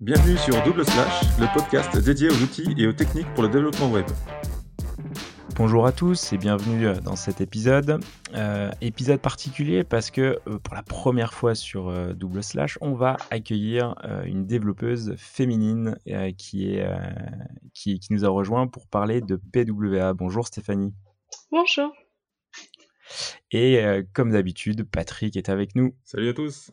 Bienvenue sur Double Slash, le podcast dédié aux outils et aux techniques pour le développement web. Bonjour à tous et bienvenue euh, dans cet épisode. Euh, épisode particulier parce que euh, pour la première fois sur Double Slash, on va accueillir une développeuse féminine qui, est, qui, qui, nous a rejoint pour parler de PWA. Bonjour Stéphanie. Bonjour. Et comme d'habitude, Patrick est avec nous. Salut à tous.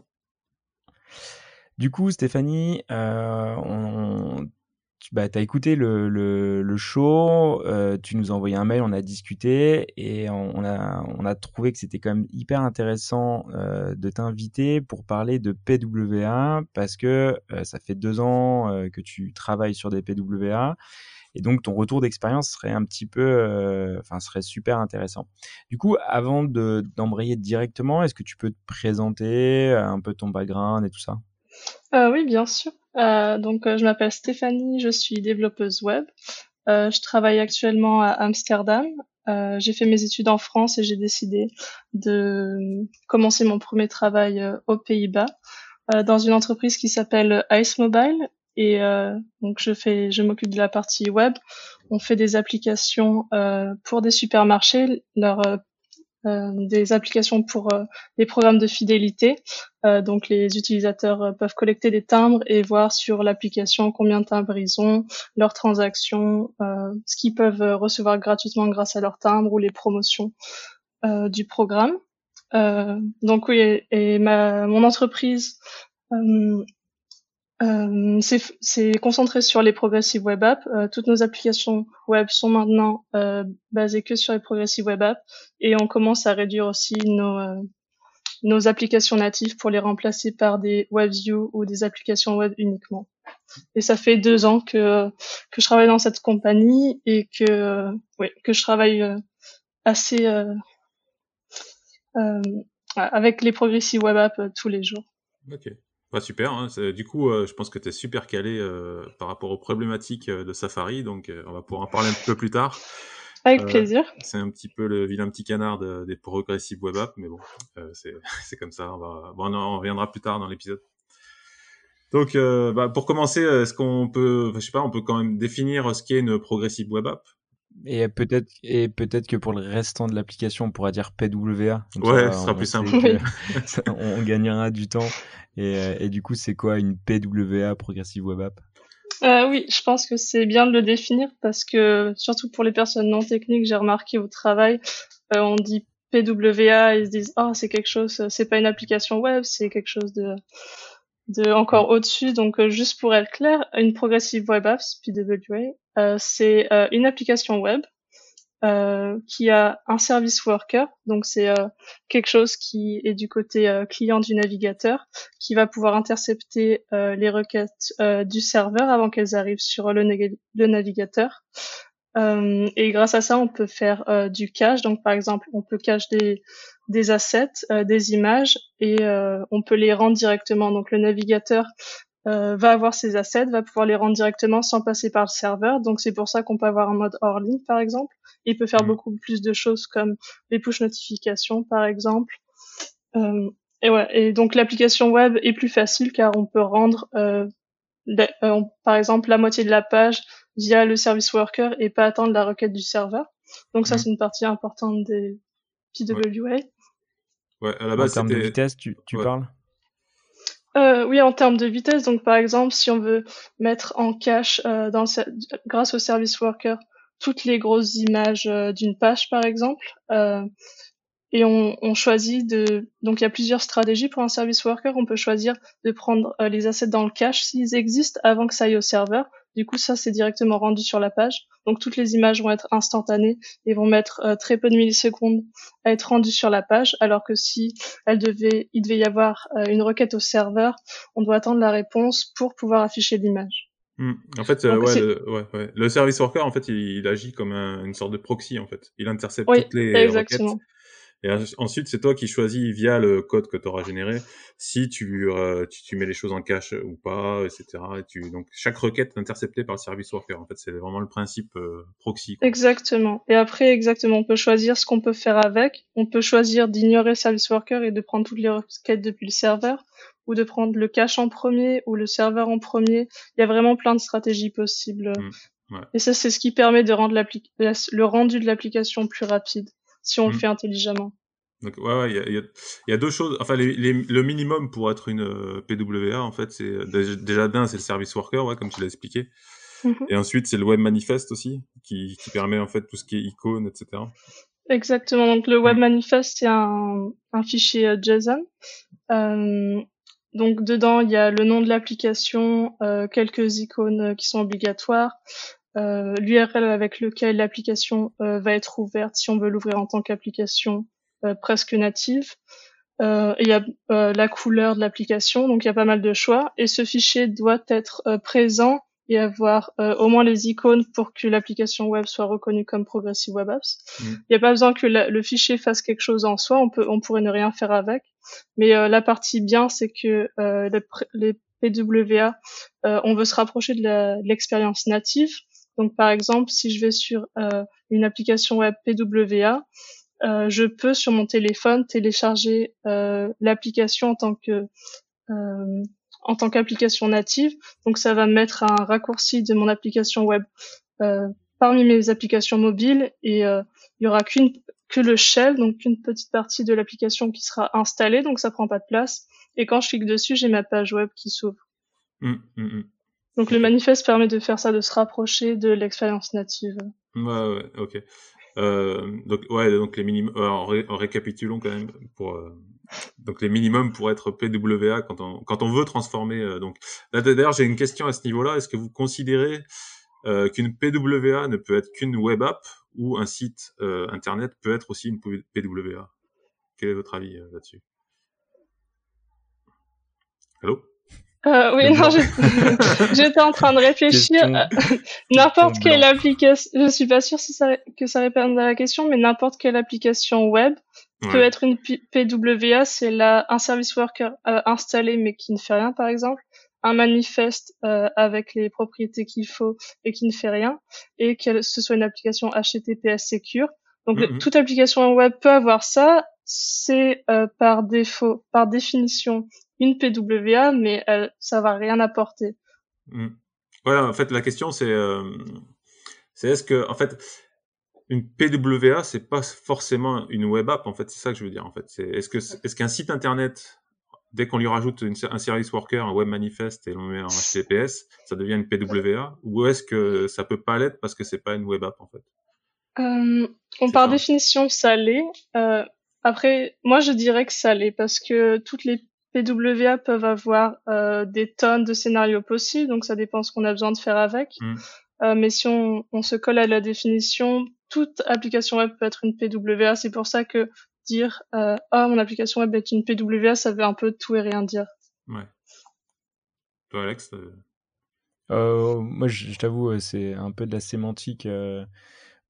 Du coup, Stéphanie, on, tu bah, as écouté le, le, show, tu nous as envoyé un mail, on a discuté et on, a, on a trouvé que c'était quand même hyper intéressant de t'inviter pour parler de PWA parce que ça fait deux ans que tu travailles sur des PWA et donc ton retour d'expérience serait un petit peu, enfin serait super intéressant. Du coup, avant d'embrayer directement, est-ce que tu peux te présenter un peu ton background et tout ça? Euh, Oui, bien sûr. Euh, donc, euh, je m'appelle Stéphanie, je suis développeuse web. Je travaille actuellement à Amsterdam. J'ai fait mes études en France et j'ai décidé de commencer mon premier travail aux Pays-Bas dans une entreprise qui s'appelle Ice Mobile. Et donc, je fais, je m'occupe de la partie web. On fait des applications pour des supermarchés. Des applications pour euh, des programmes de fidélité. Euh, donc les utilisateurs peuvent collecter des timbres et voir sur l'application combien de timbres ils ont, leurs transactions, ce qu'ils peuvent recevoir gratuitement grâce à leurs timbres ou les promotions du programme. donc oui, et, ma, mon entreprise euh, c'est concentré sur les progressive web apps. Euh, toutes nos applications web sont maintenant euh, basées que sur les progressive web apps et on commence à réduire aussi nos, euh, nos applications natives pour les remplacer par des WebView ou des applications web uniquement. Et ça fait deux ans que, que je travaille dans cette compagnie et que, oui, que je travaille assez avec les progressive web apps tous les jours. Okay. Bah, super, hein, du coup, euh, je pense que tu es super calé euh, par rapport aux problématiques euh, de Safari, donc on va pouvoir en parler un peu plus tard. Avec plaisir. C'est un petit peu le vilain petit canard des progressives web apps, mais bon, c'est comme ça, on, va, bon, on reviendra plus tard dans l'épisode. Donc, bah, pour commencer, est-ce qu'on peut, je sais pas, on peut quand même définir ce qu'est une progressive web app? Et peut-être et peut-être que pour le restant de l'application, on pourra dire PWA. ouais, ce sera plus simple. on gagnera du temps. Et, euh, et du coup, c'est quoi une PWA, Progressive Web App? Euh, oui, je pense que c'est bien de le définir parce que surtout pour les personnes non techniques, j'ai remarqué au travail, euh, on dit PWA, ils se disent oh c'est quelque chose, c'est pas une application web, c'est quelque chose de de encore au-dessus. Donc euh, juste pour être clair, une progressive web app, PWA, euh, c'est euh, une application web qui a un service worker, donc c'est quelque chose qui est du côté client du navigateur, qui va pouvoir intercepter les requêtes du serveur avant qu'elles arrivent sur le, le navigateur. et grâce à ça, on peut faire du cache. Donc par exemple, on peut cache des, des assets, des images, et on peut les rendre directement. Donc le navigateur euh, va avoir ses assets, va pouvoir les rendre directement sans passer par le serveur. Donc c'est pour ça qu'on peut avoir un mode hors ligne par exemple. Il peut faire mm. beaucoup plus de choses comme les push notifications par exemple. Euh, et ouais, et donc l'application web est plus facile car on peut rendre euh, euh par exemple la moitié de la page via le service worker et pas attendre la requête du serveur. Donc ça mm. c'est une partie importante des PWA. Ouais, à la base, en termes de vitesse, tu, tu parles? Euh, oui, en termes de vitesse. Donc, par exemple, si on veut mettre en cache euh, dans grâce au service worker toutes les grosses images euh, d'une page, par exemple, euh, et on, on, choisit de. Donc, il y a plusieurs stratégies pour un service worker. On peut choisir de prendre euh, les assets dans le cache s'ils existent avant que ça aille au serveur. Du coup, ça, c'est directement rendu sur la page. Donc, toutes les images vont être instantanées et vont mettre euh, très peu de millisecondes à être rendues sur la page. Alors que si elle devait, il devait y avoir euh, une requête au serveur, on doit attendre la réponse pour pouvoir afficher l'image. Hmm. En fait, euh, ouais, le, ouais, ouais, le, service worker, en fait, il, agit comme une sorte de proxy, en fait. Il intercepte toutes les exactement. requêtes et ensuite, c'est toi qui choisis via le code que tu auras généré si tu, euh, tu, tu, mets les choses en cache ou pas, etc. Et tu, donc, chaque requête est interceptée par le service worker. En fait, c'est vraiment le principe euh, proxy. Exactement. Et après, exactement, on peut choisir ce qu'on peut faire avec. On peut choisir d'ignorer le service worker et de prendre toutes les requêtes depuis le serveur. ou de prendre le cache en premier ou le serveur en premier. Il y a vraiment plein de stratégies possibles. Mmh, Et ça, c'est ce qui permet de rendre le rendu de l'application plus rapide si on le mmh. fait intelligemment. Donc, ouais, ouais, il y a, y, a, y a, deux choses. Enfin, les, le minimum pour être une euh, PWA, en fait, c'est déjà d'un, c'est le service worker, ouais, comme tu l'as expliqué. Mmh Et ensuite, c'est le web manifest aussi, qui, qui permet en fait tout ce qui est icône, etc. Exactement. Donc le web manifest, c'est un, un fichier euh, JSON. Euh, donc dedans, il y a le nom de l'application, euh, quelques icônes euh, qui sont obligatoires, euh, l'URL avec lequel l'application euh, va être ouverte si on veut l'ouvrir en tant qu'application presque native. il y a la couleur de l'application, donc il y a pas mal de choix. Et ce fichier doit être présent et avoir euh, au moins les icônes pour que l'application web soit reconnue comme Progressive Web Apps. Mm. Il n'y a pas besoin que le fichier fasse quelque chose en soi, on peut, on pourrait ne rien faire avec. Mais euh, la partie bien, c'est que euh, les, PWA, on veut se rapprocher de l'expérience native. Donc par exemple, si je vais sur une application web PWA, je peux sur mon téléphone télécharger l'application en tant qu'application native. Donc ça va mettre un raccourci de mon application web euh, parmi mes applications mobiles et euh, il y aura qu'une que le shell, donc une petite partie de l'application qui sera installée, donc ça prend pas de place. Et quand je clique dessus, j'ai ma page web qui s'ouvre. Mmh, mmh, mmh. Donc le manifeste permet de faire ça, de se rapprocher de l'expérience native. Ouais, ouais, ok. Euh, donc ouais, donc les minimums. Euh, en, récapitulons quand même pour euh, donc les minimums pour être PWA quand on quand on veut transformer. Donc d'ailleurs j'ai une question à ce niveau-là. Est-ce que vous considérez qu'une PWA ne peut être qu'une web app ou un site internet peut être aussi une PWA Quel est votre avis là-dessus? Allô? Euh, oui, non, j'étais en train de réfléchir. n'importe quelle application, je suis pas sûre si ça, que ça répond à la question, mais n'importe quelle application web peut être une PWA, c'est là un service worker euh, installé mais qui ne fait rien, par exemple, un manifeste euh, avec les propriétés qu'il faut et qui ne fait rien, et que ce soit une application HTTPS secure. Donc mm-hmm. toute application web peut avoir ça. C'est euh, par défaut, par définition, une PWA, mais elle, ça va rien apporter. Mmh. Voilà, en fait, la question c'est, euh, c'est est-ce que, en fait, une PWA, c'est pas forcément une web app, en fait, c'est ça que je veux dire, en fait. C'est, est-ce que, est-ce qu'un site internet, dès qu'on lui rajoute un service worker, un web manifest et l'on met en HTTPS, ça devient une PWA, ou est-ce que ça peut pas l'être parce que c'est pas une web app, en fait? Euh, on, par définition, ça l'est. Euh, après, moi, je dirais que ça l'est parce que toutes les PWA peuvent avoir euh, des tonnes de scénarios possibles, donc ça dépend ce qu'on a besoin de faire avec. Mm. Euh, mais si on, on, se colle à la définition, toute application web peut être une PWA. C'est pour ça que dire euh, oh mon application web est une PWA, ça veut un peu tout et rien dire. Ouais. Toi Alex euh, Moi je, je t'avoue c'est un peu de la sémantique.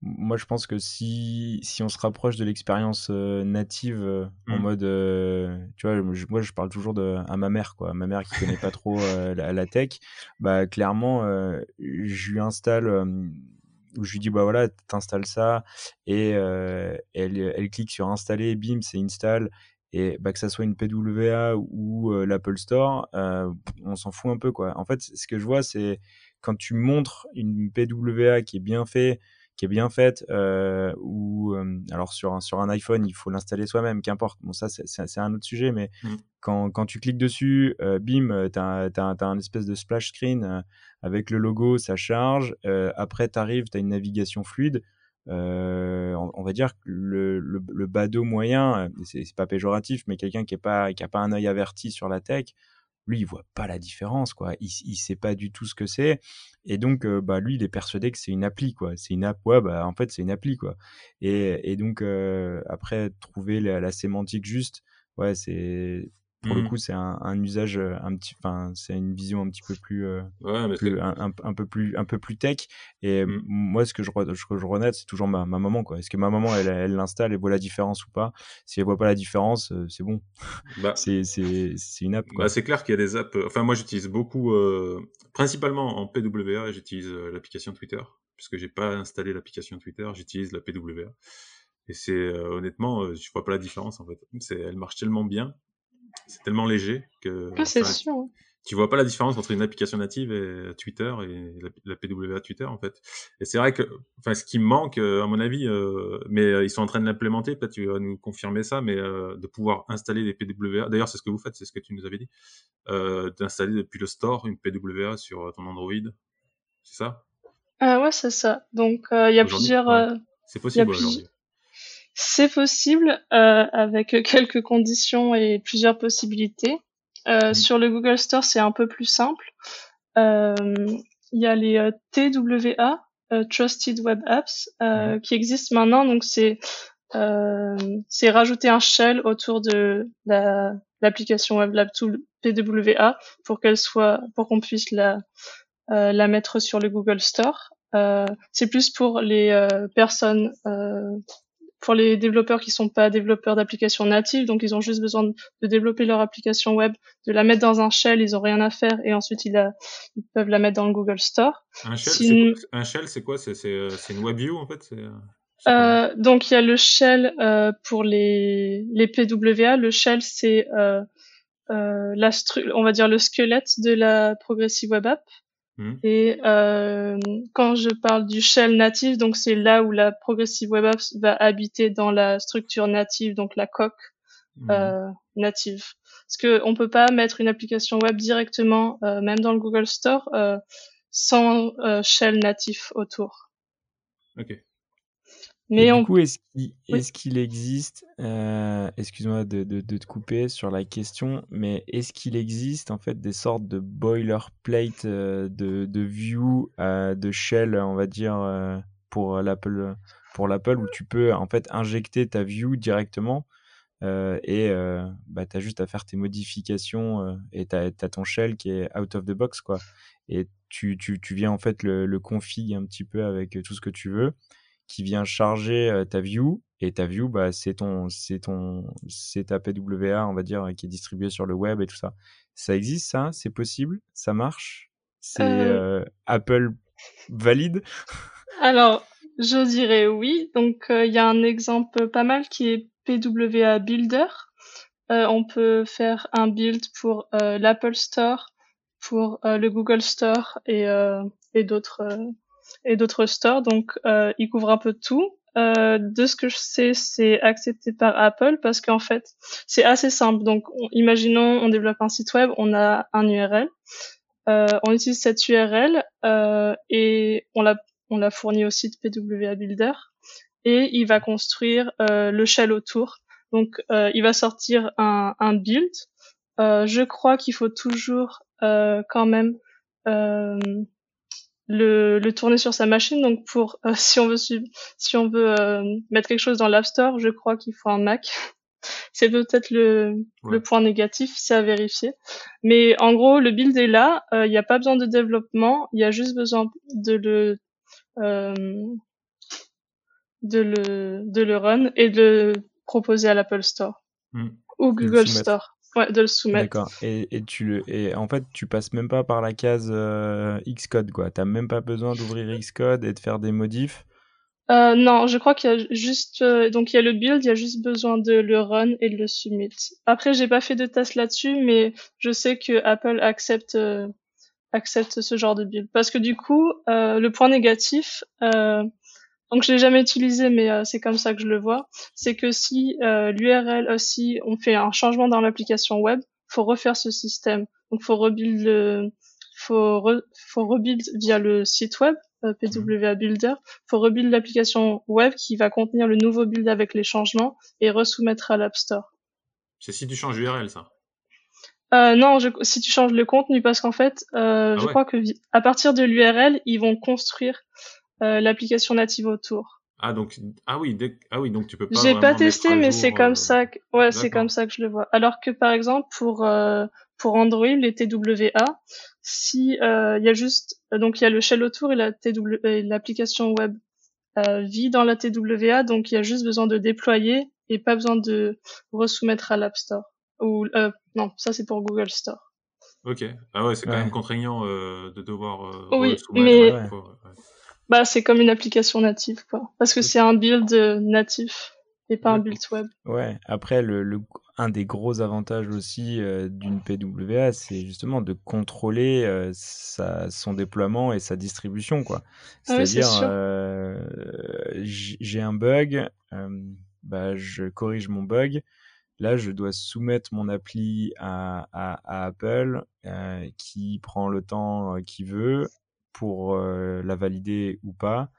Moi, je pense que si, si on se rapproche de l'expérience euh, native euh, en mmh. mode, euh, tu vois, moi je parle toujours de, à ma mère, quoi, ma mère qui connaît pas trop la, la, tech, bah clairement, je lui installe, ou je lui dis bah voilà, t'installes ça, et elle, elle clique sur installer, bim, c'est install, et bah, que ça soit une PWA ou l'Apple Store, on s'en fout un peu, quoi. En fait, ce que je vois, c'est quand tu montres une PWA qui est bien fait qui est bien faite, euh, ou euh, alors sur un, sur un iPhone, il faut l'installer soi-même, qu'importe. Bon, ça, c'est un autre sujet, mais mmh. quand, quand, tu cliques dessus, euh, bim, tu as, as, un espèce de splash screen euh, avec le logo, ça charge. Après, tu arrives, tu as une navigation fluide. On, on, va dire que le, le, le badaud moyen, c'est pas péjoratif, mais quelqu'un qui n'a pas, qui a pas un œil averti sur la tech, lui, il voit pas la différence, quoi. Il, il sait pas du tout ce que c'est. Et donc, euh, bah, lui, il est persuadé que c'est une appli, quoi. C'est une app, ouais, bah, en fait, c'est une appli, quoi. Et, et donc, euh, après, trouver la, la, sémantique juste, ouais, c'est, pour le mmh. coup, c'est un, un, usage euh, un petit, enfin, c'est une vision un petit peu plus, euh, plus un, un, peu plus, un peu plus tech. Et mmh. moi, ce que je, je, je renette, c'est toujours ma, ma, maman, quoi. Est-ce que ma maman, elle, elle l'installe, elle voit la différence ou pas? Si elle voit pas la différence, euh, c'est bon. Bah, c'est, une app. Bah, c'est clair qu'il y a des apps. Enfin, moi, j'utilise beaucoup, euh, principalement en PWA, j'utilise l'application Twitter, puisque j'ai pas installé l'application Twitter, j'utilise la PWA. Et c'est honnêtement, je vois pas la différence en fait. Elle marche tellement bien c'est tellement léger que. Ah, c'est sûr tu vois pas la différence entre une application native et Twitter et la, PWA Twitter en fait. Et c'est vrai que, enfin, ce qui manque, euh, à mon avis, euh, mais euh, ils sont en train de l'implémenter. Peut-être tu vas nous confirmer ça, mais de pouvoir installer des PWA. D'ailleurs, c'est ce que vous faites, c'est ce que tu nous avais dit, d'installer depuis le store une PWA sur ton Android. C'est ça? Ah ouais, c'est ça. Donc il y a plusieurs. C'est possible aujourd'hui. C'est possible avec quelques conditions et plusieurs possibilités. Euh, sur le Google Store, c'est un peu plus simple. Euh, il y a les euh, TWA, Trusted Web Apps, qui existent maintenant. Donc c'est c'est rajouter un shell autour de l'application Web Lab Tool PWA pour qu'elle soit pour qu'on puisse la la mettre sur le Google Store. c'est plus pour les personnes pour les développeurs qui sont pas développeurs d'applications natives, donc ils ont juste besoin de, développer leur application web, de la mettre dans un shell, ils ont rien à faire et ensuite ils, ils peuvent la mettre dans le Google Store. Un shell, c'est quoi C'est euh, une WebView en fait? Euh, euh, donc il y a le shell euh, pour les, les PWA. Le shell c'est euh, euh, la on va dire le squelette de la Progressive Web App. Hmm. Et euh, quand je parle du shell native, donc c'est là où la Progressive Web Apps va habiter dans la structure native, donc la coque hmm. euh, native. Parce que on peut pas mettre une application web directement, euh, même dans le Google Store, euh, sans euh, shell natif autour. Ok. Mais du coup, est-ce qu'il existe, euh, excuse-moi de, de, de, te couper sur la question, mais est-ce qu'il existe en fait des sortes de boilerplate euh, de, de view, euh, de shell, on va dire, pour l'Apple, pour l'Apple, où tu peux en fait injecter ta view directement et bah, tu as juste à faire tes modifications et tu as, ton shell qui est out of the box, quoi. Et tu, tu, tu viens en fait le, le config un petit peu avec tout ce que tu veux qui vient charger ta view et ta view bah c'est ton c'est ton c'est ta PWA on va dire qui est distribuée sur le web et tout ça. Ça existe ça? C'est possible? Ça marche? C'est euh... Apple valide? Alors je dirais oui. Donc il y a un exemple pas mal qui est PWA Builder. On peut faire un build pour l'Apple Store pour le Google Store et, et d'autres et d'autres stores. Donc, euh, il couvre un peu tout. Euh, de ce que je sais, c'est accepté par Apple parce qu'en fait, c'est assez simple. Donc, imaginons, on développe un site web, on a un URL, euh, on utilise cette URL euh, et on la, on la fournit au site PWA Builder et il va construire euh, le shell autour. Donc, euh, il va sortir un, un build. je crois qu'il faut toujours quand même le, le tourner sur sa machine. Donc pour euh, si on veut si on veut euh, mettre quelque chose dans l'App Store, je crois qu'il faut un Mac. c'est peut-être le, le point négatif, c'est à vérifier. Mais en gros, le build est là. Euh, il n'y a pas besoin de développement. Il y a juste besoin de le de le de le run et de le proposer à l'Apple Store mmh. ou Google Store. Ouais, de le soumettre. D'accord. Et, et, tu le, et en fait, tu passes même pas par la case euh, Xcode, quoi. T'as même pas besoin d'ouvrir Xcode et de faire des modifs. Euh, non, je crois qu'il y a juste, euh, donc il y a le build, il y a juste besoin de le run et de le submit. Après, j'ai pas fait de test là-dessus, mais je sais que Apple accepte euh, accepte ce genre de build parce que du coup, le point négatif, donc je l'ai jamais utilisé, mais euh, c'est comme ça que je le vois. C'est que si euh, l'URL aussi, on fait un changement dans l'application web, faut refaire ce système. Donc faut rebuild le, faut faut rebuild via le site web euh, PWA Builder. Faut rebuild l'application web qui va contenir le nouveau build avec les changements et resoumettre à l'App Store. C'est si tu changes l'URL, ça. Euh, non, je, si tu changes le contenu, parce qu'en fait, euh, ah je crois que à partir de l'URL, ils vont construire euh, l'application native autour. Ah donc ah oui ah oui donc tu peux pas. J'ai pas testé mais c'est comme euh, ça que ouais c'est comme ça que je le vois. Alors que par exemple pour euh, pour Android les TWA si il y a juste donc il y a le shell autour et la TW l'application web vit dans la TWA donc il y a juste besoin de déployer et pas besoin de resoumettre à l'App Store ou non ça c'est pour Google Store. Ok ah ouais c'est quand même contraignant de devoir. oui mais bah, c'est comme une application native, quoi. Parce que c'est un build natif et pas un build web. Ouais. Après, le, le un des gros avantages aussi d'une PWA, c'est justement de contrôler son déploiement et sa distribution. quoi. Ah C'est-à-dire, j'ai un bug, bah, je corrige mon bug. Là, je dois soumettre mon appli à, Apple qui prend le temps qu'il veut pour la valider ou pas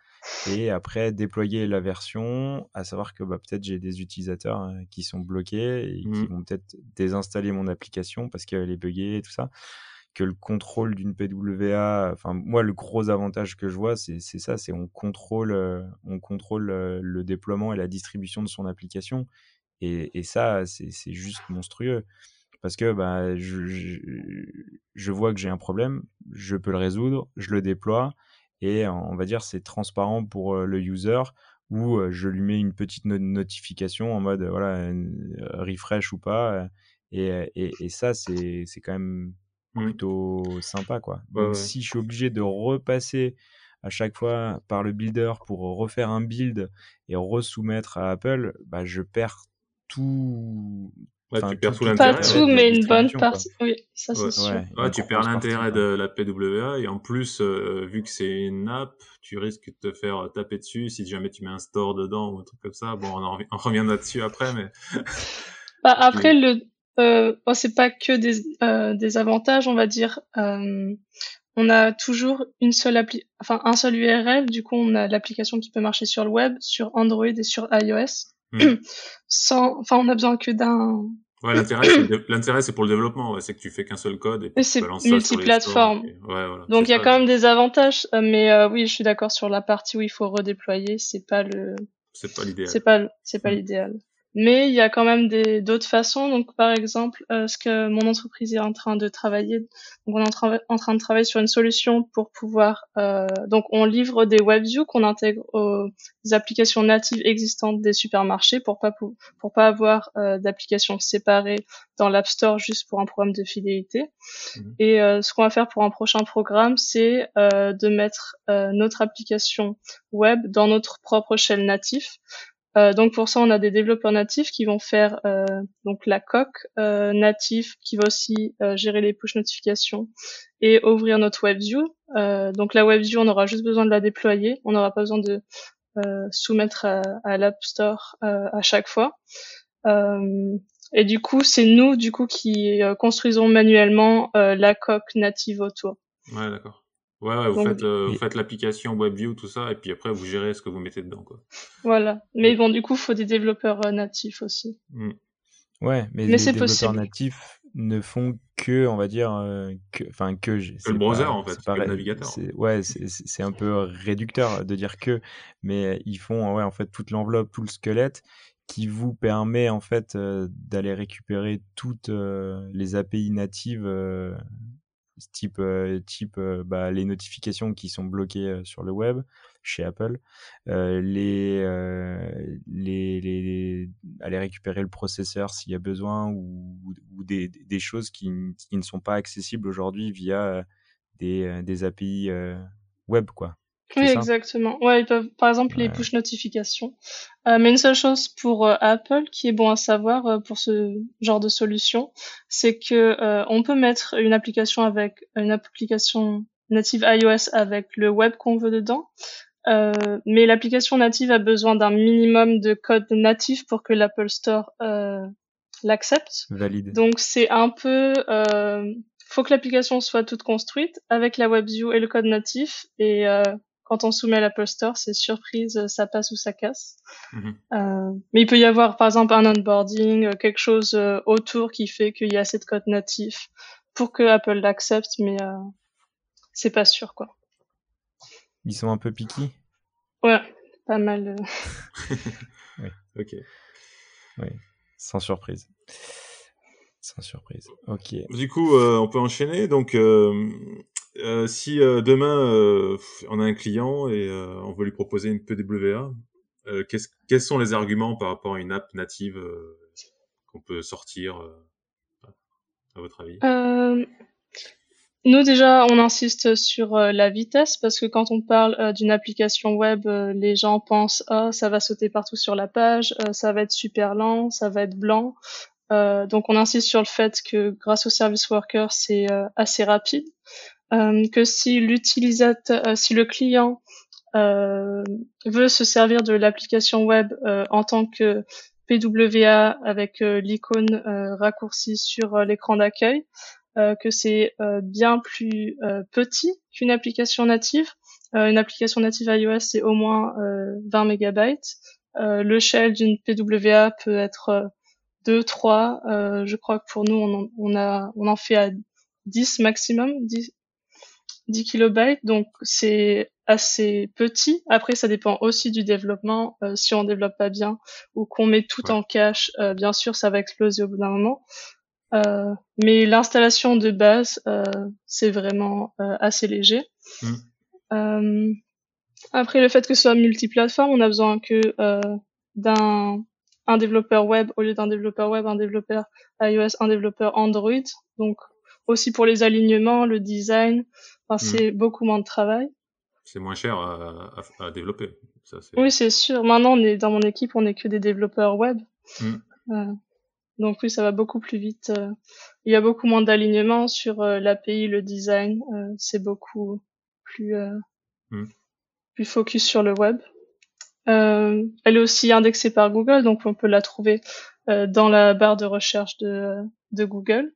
et après déployer la version, à savoir que bah, peut-être j'ai des utilisateurs hein, qui sont bloqués et qui mmh. vont peut-être désinstaller mon application parce qu'elle est buggée et tout ça. Que le contrôle d'une PWA, enfin moi le gros avantage que je vois c'est ça, c'est on contrôle, euh, on contrôle euh, le déploiement et la distribution de son application et, et ça c'est juste monstrueux parce que bah, je, je, je vois que j'ai un problème, je peux le résoudre, je le déploie et on va dire c'est transparent pour le user où je lui mets une petite notification en mode voilà refresh ou pas et, et, ça c'est quand même plutôt sympa quoi. Donc si je suis obligé de repasser à chaque fois par le builder pour refaire un build et resoumettre à Apple bah je perds tout Ouais, tu perds tout l'intérêt. Pas tout, mais une bonne partie. Oui, ça c'est sûr. Ouais, tu perds l'intérêt de la PWA et en plus, euh, vu que c'est une app, tu risques de te faire taper dessus si jamais tu mets un store dedans ou un truc comme ça. Bon, on, en, on revient là-dessus après, mais. bah, après, le, euh, bon, c'est pas que des, euh, des avantages, on va dire. Euh, on a toujours une seule appli, enfin un seul URL. Du coup, on a l'application qui peut marcher sur le web, sur Android et sur iOS. Hmm. Sans, enfin, on a besoin que d'un. Ouais, l'intérêt, c'est pour le développement. c'est que tu fais qu'un seul code et, et c'est multiplateforme. Ouais, voilà, Donc il y a quand même des avantages, euh, mais euh, oui, je suis d'accord sur la partie où il faut redéployer. C'est pas le. C'est pas l'idéal. C'est pas, c'est pas hmm. l'idéal. Mais il y a quand même des d'autres façons. Donc, par exemple, euh, ce que mon entreprise est en train de travailler. Donc, on est en, en train de travailler sur une solution pour pouvoir. Euh, donc, on livre des WebViews qu'on intègre aux applications natives existantes des supermarchés pour pas pour, pas avoir euh, d'applications séparées dans l'App Store juste pour un programme de fidélité. Mhm. Et euh, ce qu'on va faire pour un prochain programme, c'est euh, de mettre notre application web dans notre propre shell natif. Euh, donc pour ça, on a des développeurs natifs qui vont faire euh, donc la coque euh, native qui va aussi gérer les push notifications et ouvrir notre WebView. donc la WebView, on aura juste besoin de la déployer, on n'aura pas besoin de soumettre à, l'App Store à chaque fois. et du coup, c'est nous du coup qui construisons manuellement la coque native autour. Ouais, d'accord. Ouais, ouais vous, faites, euh, vous faites l'application WebView, tout ça, et puis après, vous gérez ce que vous mettez dedans. Quoi. Voilà. Mais bon, du coup, il faut des développeurs euh, natifs aussi. Mm. Ouais, mais, les développeurs natifs ne font que, on va dire, euh, que, enfin, que. Que le browser, en fait, pas, le navigateur. Ouais, c'est un peu réducteur de dire que, mais ils font, ouais, en fait, toute l'enveloppe, tout le squelette qui vous permet, en fait, d'aller récupérer toutes les API natives type, type bah, les notifications qui sont bloquées sur le web chez Apple, les, les, les, aller récupérer le processeur s'il y a besoin ou, ou des, des, choses qui, qui, ne sont pas accessibles aujourd'hui via des, des API web quoi. Oui, exactement. Ouais, ils peuvent, par exemple, les push notifications. Euh, mais une seule chose pour euh, Apple qui est bon à savoir euh, pour ce genre de solution, c'est que on peut mettre une application avec une application native iOS avec le web qu'on veut dedans. mais l'application native a besoin d'un minimum de code natif pour que l'Apple Store l'accepte. Valide. Donc c'est un peu faut que l'application soit toute construite avec la WebView et le code natif et quand on soumet à l'Apple Store, c'est surprise, ça passe ou ça casse. Mhm. Euh, mais il peut y avoir, par exemple, un onboarding, euh, quelque chose euh, autour qui fait qu'il y a assez de code natif pour que Apple l'accepte, mais euh, c'est pas sûr, quoi. Ils sont un peu piqués? Ouais, pas mal. oui. Ok. Oui, sans surprise. Sans surprise. Ok. Du coup, on peut enchaîner. Donc, euh, si euh, demain euh, on a un client et on veut lui proposer une PWA, quels sont les arguments par rapport à une app native qu'on peut sortir à votre avis? Nous déjà, on insiste sur la vitesse parce que quand on parle d'une application web, les gens pensent ah ça va sauter partout sur la page, ça va être super lent, ça va être blanc. donc on insiste sur le fait que grâce au service worker, c'est assez rapide. Que si l'utilisateur, si le client veut se servir de l'application web en tant que PWA avec l'icône raccourcie sur l'écran d'accueil, que c'est bien plus petit qu'une application native. une application native iOS, c'est au moins 20 mégabytes. le shell d'une PWA peut être 2, 3. je crois que pour nous, on en, on en fait à 10 maximum, 10, 10 kilobytes. Donc, c'est assez petit. Après, ça dépend aussi du développement. Euh, si on développe pas bien ou qu'on met tout en cache, euh, bien sûr, ça va exploser au bout d'un moment. Euh, mais l'installation de base, c'est vraiment assez léger. Mmh. après, le fait que ce soit multiplateforme, on a besoin que d'un un développeur web au lieu d'un développeur web, un développeur iOS, un développeur Android. Donc aussi pour les alignements, le design, enfin, mmh. c'est beaucoup moins de travail c'est moins cher à, développer. oui, c'est sûr. Maintenant, on est dans mon équipe, on n'est que des développeurs web. Mm. Euh, donc oui, ça va beaucoup plus vite. Euh. il y a beaucoup moins d'alignement sur euh, l'API, le design. c'est beaucoup plus mm. plus focus sur le web. elle est aussi indexée par Google, donc on peut la trouver dans la barre de recherche de, de Google.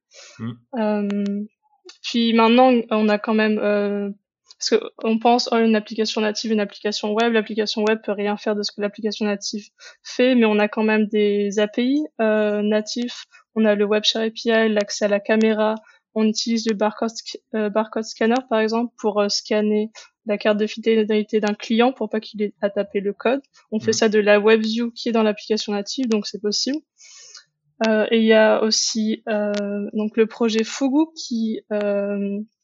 Puis maintenant, on a quand même parce qu'on pense oh, une application native, une application web. L'application web peut rien faire de ce que l'application native fait, mais on a quand même des API euh, natifs. On a le Web Share API, l'accès à la caméra. On utilise le barcode, euh, barcode scanner par exemple pour euh, scanner la carte de fidélité d'un client pour pas qu'il ait à taper le code. On fait ça de la WebView qui est dans l'application native, donc c'est possible. Euh, et il y a aussi euh, donc le projet Fugu qui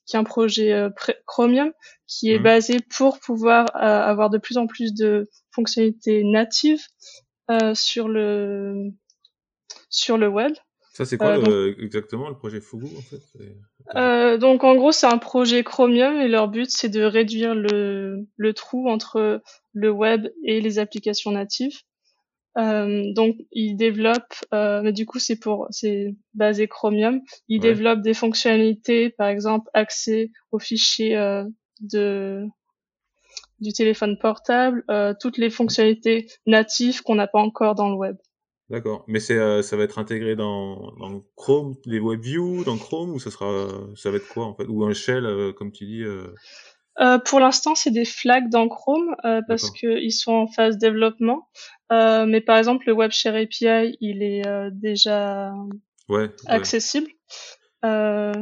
qui est un projet euh, Chromium qui est mhm. basé pour pouvoir euh, avoir de plus en plus de fonctionnalités natives euh, sur le sur le web. Ça c'est quoi exactement le projet Fugu en fait Donc en gros c'est un projet Chromium et leur but c'est de réduire le, le trou entre le web et les applications natives. Euh, donc il développe, euh, mais du coup c'est pour c'est basé Chromium. Il développe des fonctionnalités, par exemple accès aux fichiers euh, de du téléphone portable, toutes les fonctionnalités natives qu'on n'a pas encore dans le web. D'accord, mais c'est ça va être intégré dans, dans Chrome, les WebView, dans Chrome ou ça sera ça va être quoi en fait? Ou un shell comme tu dis euh, pour l'instant, c'est des flags dans Chrome euh, parce qu'ils sont en phase développement. Euh, mais par exemple, le Web Share API, il est euh, déjà ouais, accessible. Euh,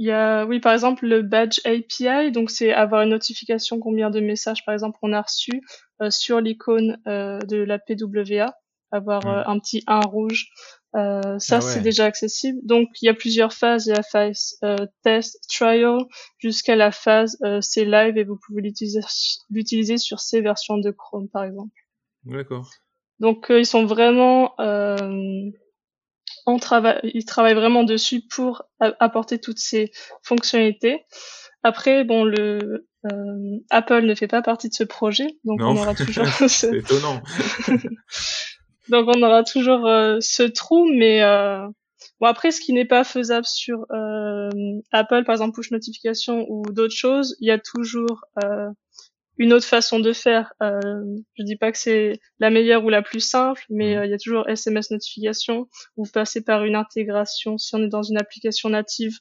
il y a, oui, par exemple, le Badge API, donc c'est avoir une notification combien de messages, par exemple, on a reçu sur l'icône de la PWA, avoir un petit 1 rouge euh, ça, ah c'est déjà accessible. Donc, il y a plusieurs phases. Il y a la phase euh, test, trial, jusqu'à la phase euh, c'est live et vous pouvez l'utiliser sur ces versions de Chrome, par exemple. D'accord. Donc, euh, ils sont vraiment euh, en travail. Ils travaillent vraiment dessus pour apporter toutes ces fonctionnalités. Après, bon, le Apple ne fait pas partie de ce projet, donc on aura toujours. c'est étonnant. Donc on aura toujours euh, ce trou, mais euh, bon après ce qui n'est pas faisable sur euh, Apple, par exemple push notification ou d'autres choses, il y a toujours une autre façon de faire. Euh, je dis pas que c'est la meilleure ou la plus simple, mais mmh. il y a toujours SMS notification. Vous passez par une intégration si on est dans une application native.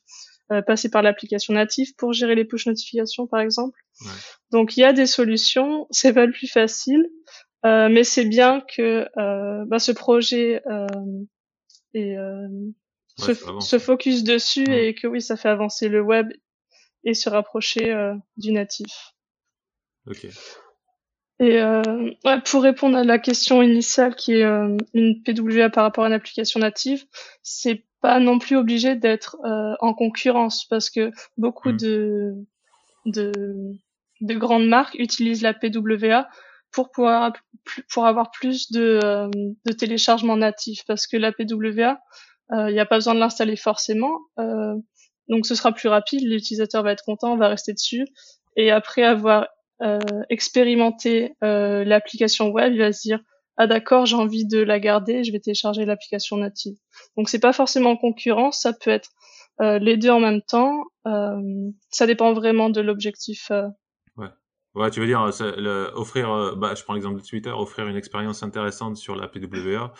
Euh, passer par l'application native pour gérer les push notifications par exemple. Ouais. Donc il y a des solutions, c'est pas le plus facile, euh, mais c'est bien que euh, bah, ce projet euh, se, focus dessus et que oui, ça fait avancer le web et se rapprocher du natif. Ok. Et ouais, pour répondre à la question initiale qui est une PWA par rapport à une application native, c'est pas non plus obligé d'être en concurrence parce que beaucoup mmh. de, de de grandes marques utilisent la PWA pour pouvoir pour avoir plus de, euh, de téléchargements natifs parce que la PWA il euh, n'y a pas besoin de l'installer forcément euh, donc ce sera plus rapide l'utilisateur va être content on va rester dessus et après avoir expérimenté l'application web il va se dire ah d'accord, j'ai envie de la garder, je vais télécharger l'application native. Donc c'est pas forcément en concurrence, ça peut être les deux en même temps. Ça dépend vraiment de l'objectif. Euh. Ouais. Ouais, tu veux dire offrir, bah, je prends l'exemple de Twitter, offrir une expérience intéressante sur la PWA.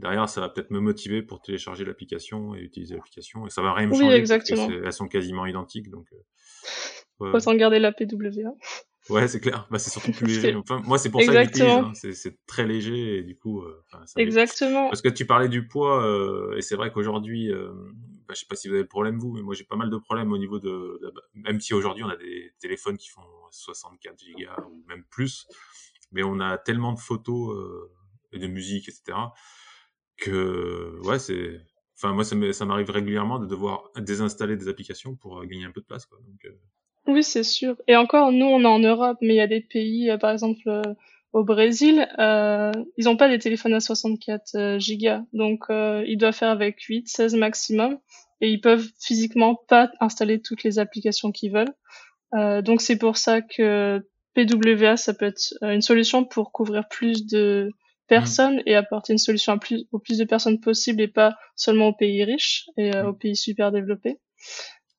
Derrière, ça va peut-être me motiver pour télécharger l'application et utiliser l'application. Et ça va rien me changer. Oui, exactement. elles sont quasiment identiques. Donc, Autant garder la PWA. Ouais, c'est clair. Bah, c'est surtout plus léger. Enfin, moi, c'est pour ça que j'utilise. Hein. C'est très léger et du coup. Euh, Exactement. Parce que tu parlais du poids euh, et c'est vrai qu'aujourd'hui, euh, bah, je sais pas si vous avez le problème vous, mais moi j'ai pas mal de problèmes au niveau de. même si aujourd'hui on a des téléphones qui font 64 gigas ou même plus, mais on a tellement de photos euh, et de musique, etc. Que ouais, c'est. Enfin, moi, ça m'arrive régulièrement de devoir désinstaller des applications pour euh, gagner un peu de place. Donc, oui, c'est sûr. Et encore, nous, on est en Europe, mais il y a des pays, euh, par exemple euh, au Brésil, euh, ils n'ont pas des téléphones à 64 euh, gigas, donc ils doivent faire avec 8, 16 maximum, et ils peuvent physiquement pas installer toutes les applications qu'ils veulent. donc c'est pour ça que PWA, ça peut être une solution pour couvrir plus de personnes et apporter une solution à plus, au plus de personnes possible et pas seulement aux pays riches et aux pays super développés.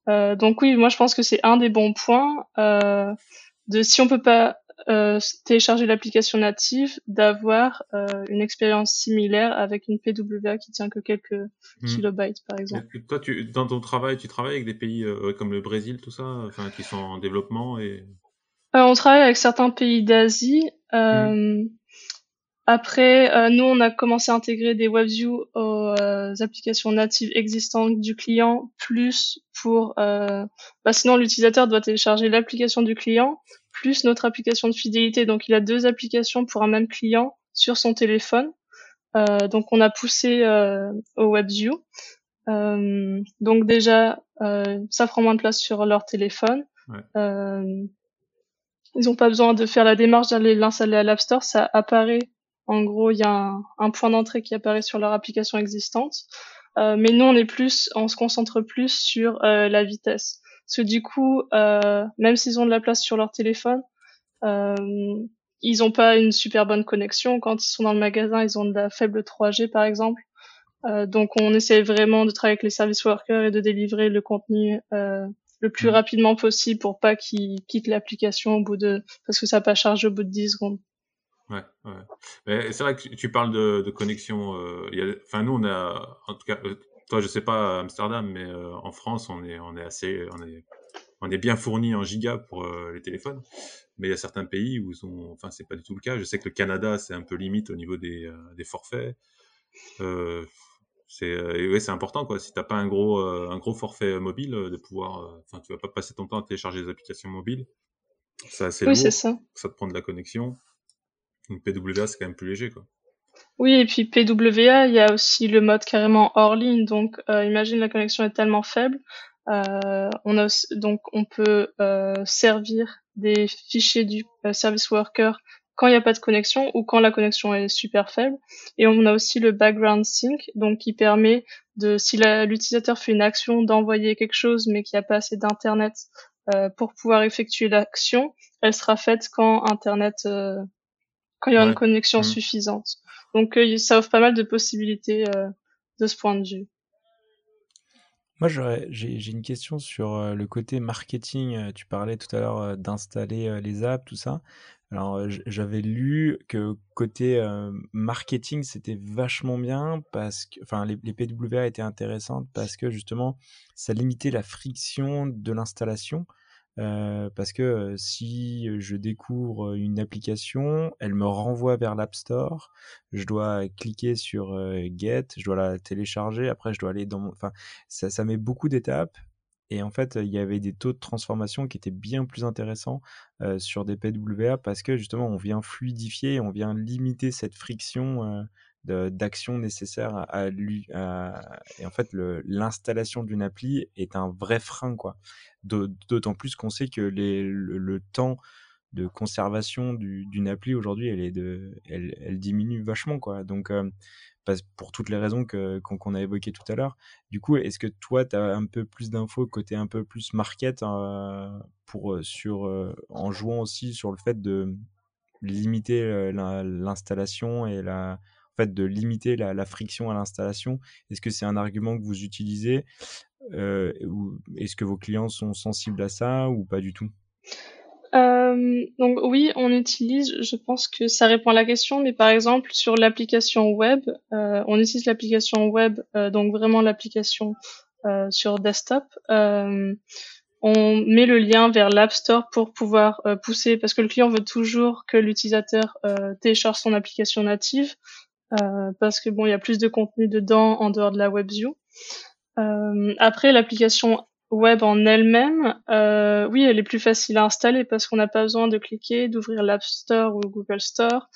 Euh, donc oui, moi je pense que c'est un des bons points. Euh, de si on peut pas euh, télécharger l'application native, d'avoir euh, une expérience similaire avec une PWA qui tient que quelques hmm. kilobytes par exemple. toi, tu, dans ton travail, tu travailles avec des pays euh, comme le Brésil, tout ça, enfin qui sont en développement et. on travaille avec certains pays d'Asie. Hmm. Après, nous, on a commencé à intégrer des WebView aux applications natives existantes du client, plus pour... Bah, sinon, l'utilisateur doit télécharger l'application du client, plus notre application de fidélité. Donc, il a deux applications pour un même client sur son téléphone. donc, on a poussé au WebView. donc, déjà, ça prend moins de place sur leur téléphone. ils n'ont pas besoin de faire la démarche d'aller l'installer à l'App Store, ça apparaît en gros, il y a un, point d'entrée qui apparaît sur leur application existante. Euh, mais nous, on est plus, on se concentre plus sur euh, la vitesse. Parce que du coup, euh, même s'ils ont de la place sur leur téléphone, ils n'ont pas une super bonne connexion. Quand ils sont dans le magasin, ils ont de la faible 3G, par exemple. donc, on essaie vraiment de travailler avec les service workers et de délivrer le contenu le plus mmh. rapidement possible pour pas qu'ils quittent l'application au bout de, parce que ça pas chargé au bout de 10 secondes. Ouais, ouais. C'est vrai que tu parles de, de connexion. Euh, enfin, nous, on a, en tout cas, euh, toi, je sais pas à Amsterdam, mais euh, en France, on est, on est assez, on est, on est bien fourni en giga pour euh, les téléphones. Mais il y a certains pays où ils ont, enfin, c'est pas du tout le cas. Je sais que le Canada, c'est un peu limite au niveau des, des forfaits. c'est, ouais, c'est important, quoi. Si t'as pas un gros, un gros forfait mobile, de pouvoir, enfin, tu vas pas passer ton temps à télécharger des applications mobiles. C'est oui, lourd. Ça. ça te prend de la connexion. Donc PWA, c'est quand même plus léger, quoi. Oui, et puis PWA, il y a aussi le mode carrément hors ligne. Donc, euh, imagine la connexion est tellement faible, euh, on a donc on peut euh, servir des fichiers du service worker quand il n'y a pas de connexion ou quand la connexion est super faible. Et on a aussi le background sync, donc qui permet de, si l'utilisateur fait une action, d'envoyer quelque chose mais qu'il n'y a pas assez d'internet pour pouvoir effectuer l'action, elle sera faite quand internet quand il y a une connexion mmh. suffisante. Donc euh, ça offre pas mal de possibilités euh, de ce point de vue. Moi, j'ai une question sur euh, le côté marketing. Tu parlais tout à l'heure d'installer les apps, tout ça. Alors, j'avais lu que côté marketing, c'était vachement bien parce que, enfin, les, les, PWA étaient intéressantes parce que justement, ça limitait la friction de l'installation. Euh, parce que si je découvre une application, elle me renvoie vers l'App Store. Je dois cliquer sur Get, je dois la télécharger. Après, je dois aller dans mon. Enfin, ça, ça met beaucoup d'étapes. Et en fait, il y avait des taux de transformation qui étaient bien plus intéressants euh, sur des PWA parce que justement, on vient fluidifier, on vient limiter cette friction d'action nécessaire à, lui. Et en fait, l'installation d'une appli est un vrai frein, quoi. D'autant plus qu'on sait que les, le, temps de conservation d'une appli aujourd'hui, elle, elle, elle, diminue vachement, quoi. Donc, euh, pour toutes les raisons qu'on a évoquées tout à l'heure. Du coup, est-ce que toi, tu as un peu plus d'infos côté un peu plus market euh, pour, sur, euh, en jouant aussi sur le fait de limiter l'installation et la, fait, de limiter la, friction à l'installation? Est-ce que c'est un argument que vous utilisez Est-ce que vos clients sont sensibles à ça ou pas du tout? Euh, donc oui, on utilise, je pense que ça répond à la question, mais par exemple sur l'application web, euh, on utilise l'application web, euh, donc vraiment l'application euh, sur desktop. Euh, on met le lien vers l'App Store pour pouvoir pousser, parce que le client veut toujours que l'utilisateur télécharge son application native, parce que bon, il y a plus de contenu dedans en dehors de la WebView. après, l'application web en elle-même, euh, oui, elle est plus facile à installer parce qu'on n'a pas besoin de cliquer, d'ouvrir l'App Store ou Google Store,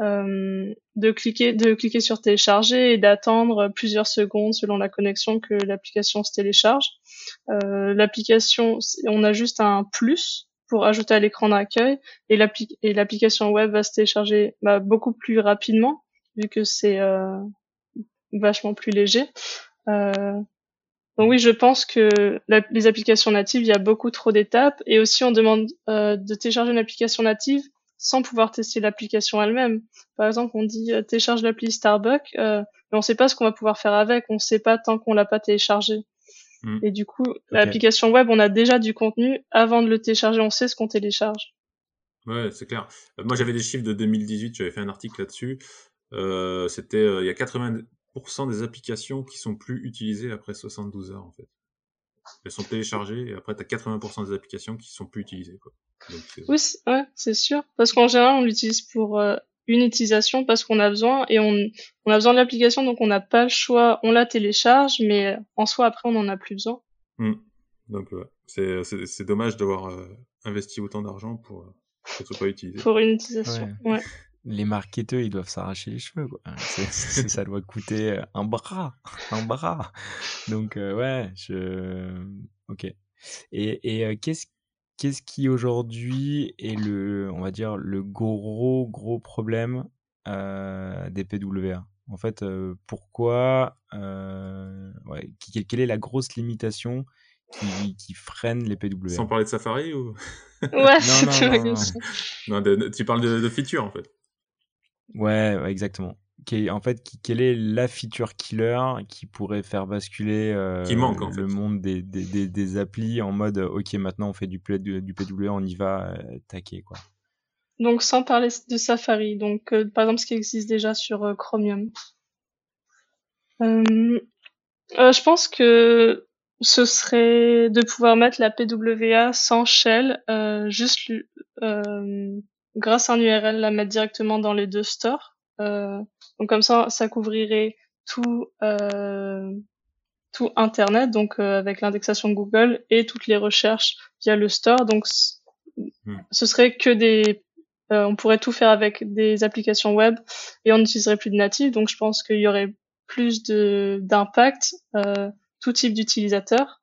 euh, de cliquer, de cliquer sur télécharger et d'attendre plusieurs secondes selon la connexion que l'application se télécharge. Euh, l'application, on a juste un plus pour ajouter à l'écran d'accueil et l'application web va se télécharger bah, beaucoup plus rapidement vu que c'est euh, vachement plus léger. Euh, donc oui, je pense que les applications natives, il y a beaucoup trop d'étapes et aussi on demande euh, de télécharger une application native sans pouvoir tester l'application elle-même. Par exemple, on dit euh, télécharge l'appli Starbucks, euh, mais on ne sait pas ce qu'on va pouvoir faire avec, on ne sait pas tant qu'on l'a pas téléchargé. Hmm. Et du coup, l'application web, on a déjà du contenu avant de le télécharger, on sait ce qu'on télécharge. Ouais, c'est clair. Moi, j'avais des chiffres de 2018, j'avais fait un article là-dessus. C'était il y a 80% des applications qui sont plus utilisées après 72 heures en fait. Elles sont téléchargées et après tu as 80% des applications qui sont plus utilisées quoi. oui, c'est sûr parce qu'en général on l'utilise pour euh, une utilisation parce qu'on a besoin et on, on a besoin de l'application donc on n'a pas le choix, on la télécharge mais en soi après on n'en a plus besoin. Mmh. Donc c'est dommage d'avoir euh, investi autant d'argent pour euh, que ce soit pas utilisé. Pour une utilisation, ouais les marketeurs, ils doivent s'arracher les cheveux. Quoi. ça doit coûter un bras, un bras. Donc euh, ouais, je, ok. Et, et euh, qu'est-ce qu'est-ce qui aujourd'hui est le, on va dire, le gros gros problème euh, des PWA En fait, pourquoi, ouais, quelle est la grosse limitation qui, qui freine les PWA Sans parler de Safari ou? Ouais, non, non, non, non. tu parles de, de feature en fait. Ouais, exactement. Qui en fait, qui, quelle est la feature killer qui pourrait faire basculer euh, le monde des, des, des, applis en mode ok maintenant on fait du, du PWA, on y va euh, taquer quoi. Donc sans parler de Safari, donc euh, par exemple ce qui existe déjà sur Chromium. je pense que ce serait de pouvoir mettre la PWA sans shell, juste grâce à un URL, la mettre directement dans les deux stores. Euh, donc comme ça, ça couvrirait tout euh, tout Internet, donc euh, avec l'indexation de Google et toutes les recherches via le store. Donc hmm. ce serait que des on pourrait tout faire avec des applications web et on n'utiliserait plus de native. Donc je pense qu'il y aurait plus de d'impact, tout type d'utilisateur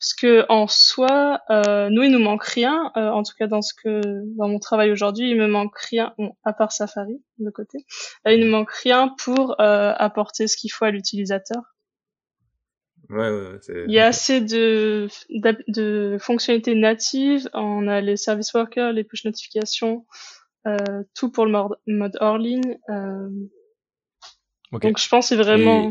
parce que en soi, euh, nous il nous manque rien. Euh, en tout cas dans ce que dans mon travail aujourd'hui, il me manque rien à part Safari de côté. Euh, il ne manque rien pour euh, apporter ce qu'il faut à l'utilisateur. Ouais, ouais, il y a assez de, de, fonctionnalités natives. On a les service workers, les push notifications, euh, tout pour le mode, mode hors ligne. Donc je pense c'est vraiment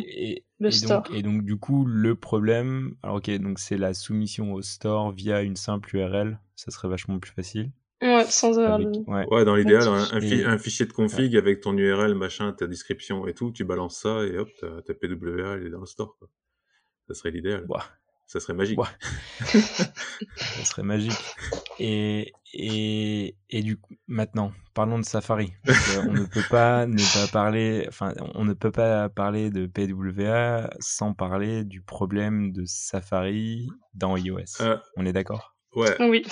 le store. et donc du coup le problème, alors ok donc c'est la soumission au store via une simple URL, ça serait vachement plus facile. Ouais, sans avoir ouais. dans l'idéal, un, fichier de config avec ton URL, machin, ta description et tout, tu balances ça et hop, ta, PWA, elle est dans le store. Quoi. Ça serait l'idéal. Ça serait magique. ça serait magique. Et, et, et du coup, maintenant, parlons de Safari. on ne peut pas ne pas parler, enfin, on ne peut pas parler de PWA sans parler du problème de Safari dans iOS. Euh, on est d'accord? Ouais. Oui.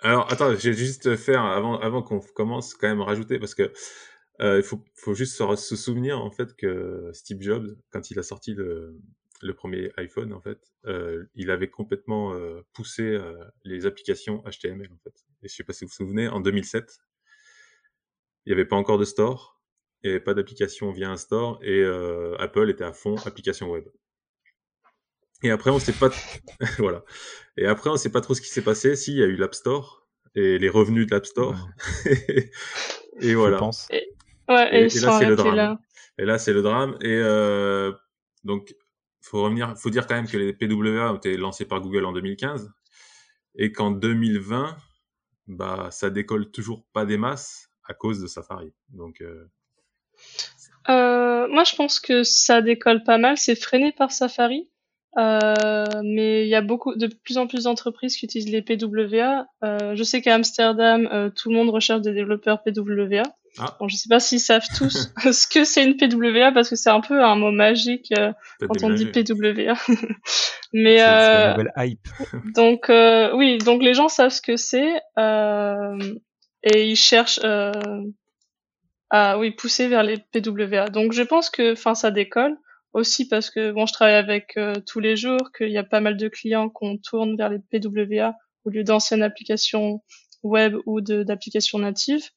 Alors, attends, j'ai juste faire, avant, avant qu'on commence, quand même rajouter, parce que euh, il faut, faut juste se, se, souvenir, en fait, que Steve Jobs, quand il a sorti le, le premier iPhone, en fait, euh, il avait complètement euh, poussé euh, les applications HTML, en fait. Et je sais pas si vous vous souvenez, en 2007, il n'y avait pas encore de store, il n'y avait pas d'application via un store, et Apple était à fond application web. Et après, on sait pas, voilà. Et après, on sait pas trop ce qui s'est passé. Si, il y a eu l'App Store et les revenus de l'App Store. Et voilà. Je pense. Et, ouais, et, et, là, c'est le drame. Et là, c'est le drame. Et euh, donc, faut faut dire quand même que les PWA ont été lancés par Google en 2015 et qu'en 2020, bah, ça décolle toujours pas des masses à cause de Safari. Donc, euh... Euh, moi, je pense que ça décolle pas mal. C'est freiné par Safari. Euh, mais il y a beaucoup de plus en plus d'entreprises qui utilisent les PWA. Je sais qu'à Amsterdam, tout le monde recherche des développeurs PWA. Ah. Bon, je sais pas s'ils savent tous ce que c'est une PWA parce que c'est un peu un mot magique euh, quand on dit PWA. mais euh, hype. donc oui, donc les gens savent ce que c'est et ils cherchent à oui pousser vers les PWA. Donc je pense que enfin ça décolle aussi parce que bon je travaille avec euh, tous les jours qu'il y a pas mal de clients qu'on tourne vers les PWA au lieu d'anciennes applications web ou d'applications natives.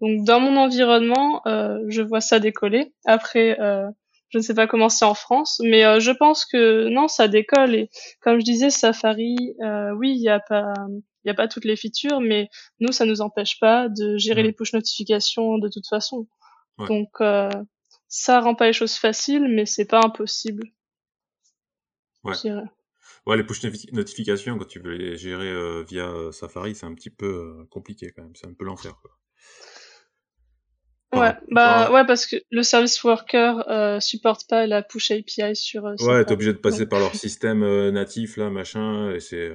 Donc dans mon environnement, euh, je vois ça décoller. Après, euh, je ne sais pas comment c'est en France, mais euh, je pense que non, ça décolle. Et comme je disais, Safari, oui, il n'y a pas il a pas toutes les features, mais nous, ça nous empêche pas de gérer les push notifications de toute façon. Donc, euh, ça rend pas les choses faciles, mais c'est pas impossible. Ouais. Ouais, les push notifications, quand tu veux les gérer euh, via euh, Safari, c'est un petit peu euh, compliqué quand même. C'est un peu l'enfer. Ouais, bah ouais, parce que le service worker euh, supporte pas la push API sur. Euh, ouais, t'es obligé de passer par leur système euh, natif là, machin, et c'est,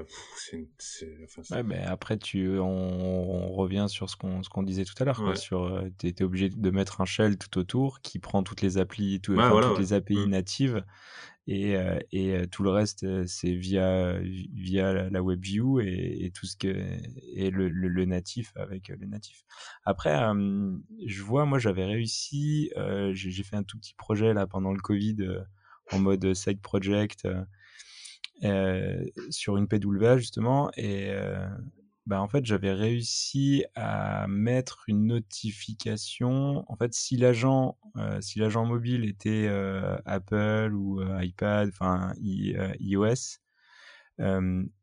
enfin, ouais, mais après tu, on, on revient sur ce qu'on, ce qu'on disait tout à l'heure, quoi, sur, euh, t'es, obligé de mettre un shell tout autour qui prend toutes les applis, tout, toutes les API mmh. natives et, euh, euh, tout le reste euh, c'est via via la WebView et, et tout ce que et le, le, natif avec le natif. Après, je vois, moi j'avais réussi, j'ai fait un tout petit projet là pendant le Covid en mode side project sur une PWA justement et bah, en fait, j'avais réussi à mettre une notification. En fait, si l'agent, euh, si l'agent mobile était euh, Apple ou euh, iPad, enfin iOS,